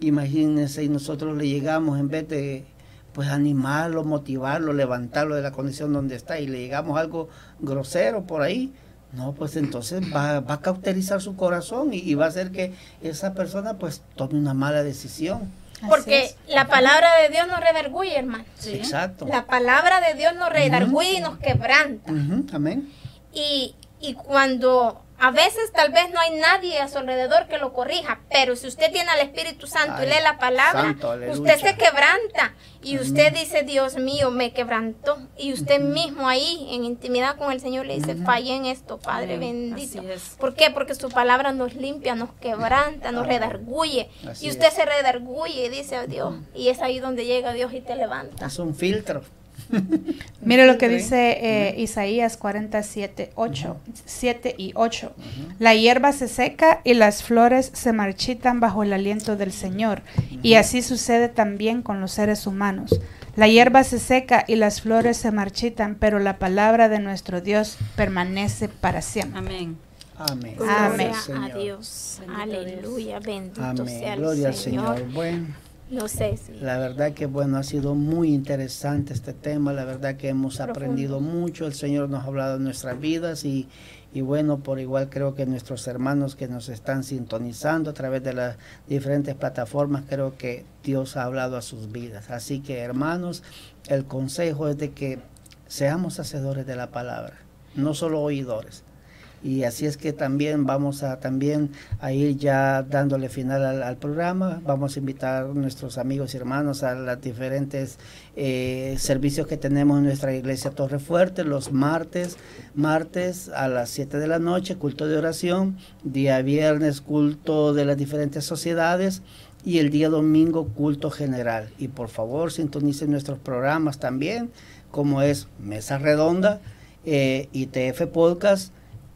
imagínense y nosotros le llegamos en vez de pues animarlo, motivarlo, levantarlo de la condición donde está y le llegamos algo grosero por ahí, no, pues entonces va, va a cauterizar su corazón y, va a hacer que esa persona pues tome una mala decisión. Porque la palabra de Dios nos redarguye, hermano. Exacto. La palabra de Dios nos redarguye y nos quebranta. Amén. Y y cuando a veces tal vez no hay nadie a su alrededor que lo corrija, pero si usted tiene al Espíritu Santo y lee la palabra, usted se quebranta y usted dice, Dios mío, me quebrantó. Y usted mismo ahí, en intimidad con el Señor, le dice, fallé en esto, Padre bendito. ¿Por qué? Porque su palabra nos limpia, nos quebranta, nos redarguye. y usted se redarguye y dice, oh, Dios, y es ahí donde llega Dios y te levanta. Es un filtro. Mire lo que dice eh, Isaías 47, 8, 7 y 8. La hierba se seca y las flores se marchitan bajo el aliento del Señor. Y así sucede también con los seres humanos. La hierba se seca y las flores se marchitan, pero la palabra de nuestro Dios permanece para siempre. Amén. Amén. Amén. Gloria a Dios. Aleluya. Bendito Amén. sea el Gloria al Señor. Señor. Bueno. No sé. La verdad que bueno, ha sido muy interesante este tema, la verdad que hemos aprendido mucho, el Señor nos ha hablado de nuestras vidas y, y bueno, por igual creo que nuestros hermanos que nos están sintonizando a través de las diferentes plataformas, creo que Dios ha hablado a sus vidas. Así que hermanos, el consejo es de que seamos hacedores de la palabra, no solo oidores y así es que también vamos a también ir ya dándole final al, al programa. Vamos a invitar a nuestros amigos y hermanos a los diferentes eh, servicios que tenemos en nuestra iglesia Torre Fuerte los martes martes a las 7 de la noche culto de oración día viernes culto de las diferentes sociedades y el día domingo culto general. Y por favor sintonicen nuestros programas también como es Mesa Redonda eh, ITF Podcast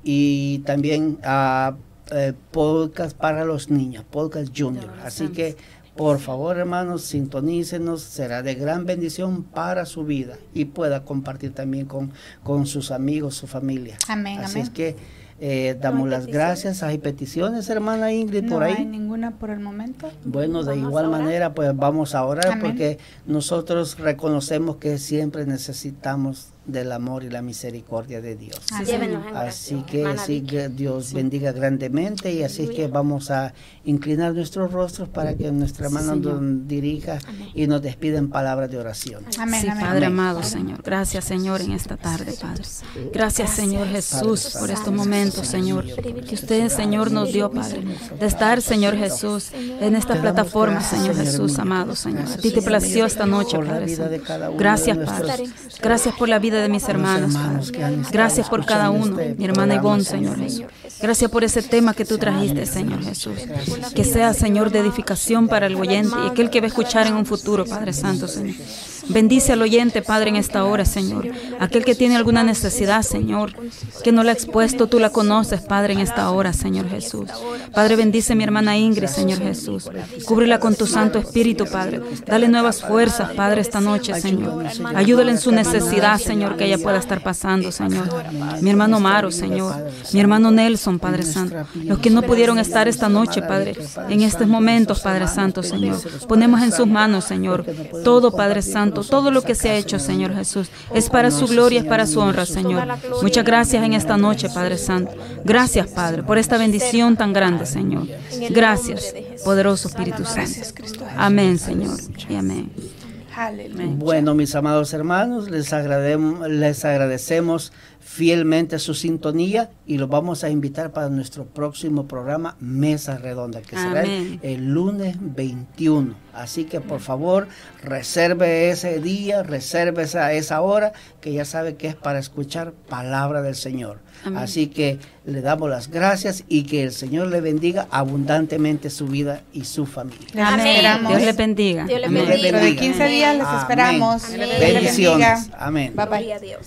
y también a eh, podcast para los niños, podcast junior. Así que, por favor, hermanos, sintonícenos, será de gran bendición para su vida y pueda compartir también con, con sus amigos, su familia. Amén, Así amén. es que eh, damos las gracias. ¿Hay peticiones, hermana Ingrid, No por ahí? hay ninguna por el momento. Bueno, de igual manera, pues vamos a orar Amén. porque nosotros reconocemos que siempre necesitamos del amor y la misericordia de Dios. Así en Así que que Dios bendiga grandemente y así es que vamos a inclinar nuestros rostros para que nuestra Señor. nos dirija y nos despida en palabras de oración. Amén, sí, amén. Padre Amén. amado, Señor. Gracias, Señor, en esta tarde, Padre. Gracias, Señor Jesús, por estos momentos, Señor, que usted, Señor, nos dio, Padre, de estar, Señor Jesús, en esta plataforma, Señor Jesús, amado, Señor. A ti Gracias, te plació esta noche, Padre Gracias, Padre. Gracias por la vida de mis hermanos, Gracias por cada escuchando uno, este mi hermana Ivonne, Señor Señor. Jesús. Gracias por ese tema que tú trajiste, Señor Jesús. Que sea, Señor, de edificación para el oyente y aquel que va a escuchar en un futuro, Padre Santo, Señor. Bendice al oyente, Padre, en esta hora, Señor. Aquel que tiene alguna necesidad, Señor, que no la ha expuesto, tú la conoces, Padre, en esta hora, Señor Jesús. Padre, bendice a mi hermana Ingrid, Señor Jesús. Cúbrela con tu Santo Espíritu, Padre. Dale nuevas fuerzas, Padre, esta noche, Señor. Ayúdale en su necesidad, Señor, que ella pueda estar pasando, Señor. Mi hermano Maro, Señor. Mi hermano Nelson, Padre Santo. Los que no pudieron estar esta noche, Padre, en estos momentos, Padre Santo, Señor. Ponemos en sus manos, Señor, todo, Padre Santo, todo lo que se ha hecho, Señor Jesús. Es para su gloria, es para su honra, Señor. Muchas gracias en esta noche, Padre Santo. Gracias, Padre, por esta bendición tan grande, Señor. Gracias, poderoso Espíritu Santo. Amén, Señor. Y amén. Bueno, mis amados hermanos, les, agradem- les agradecemos fielmente su sintonía y los vamos a invitar para nuestro próximo programa Mesa Redonda, que será el, lunes 21. Así que por favor, reserve ese día, reserve esa, esa hora, que ya sabe que es para escuchar palabra del Señor. Amén. Así que le damos las gracias y que el Señor le bendiga abundantemente su vida y su familia. Amén. esperamos. Dios le bendiga. Dios le bendiga. Dentro de 15 días les esperamos. Bendiciones. Amén. Bye bye. Gloria a Dios.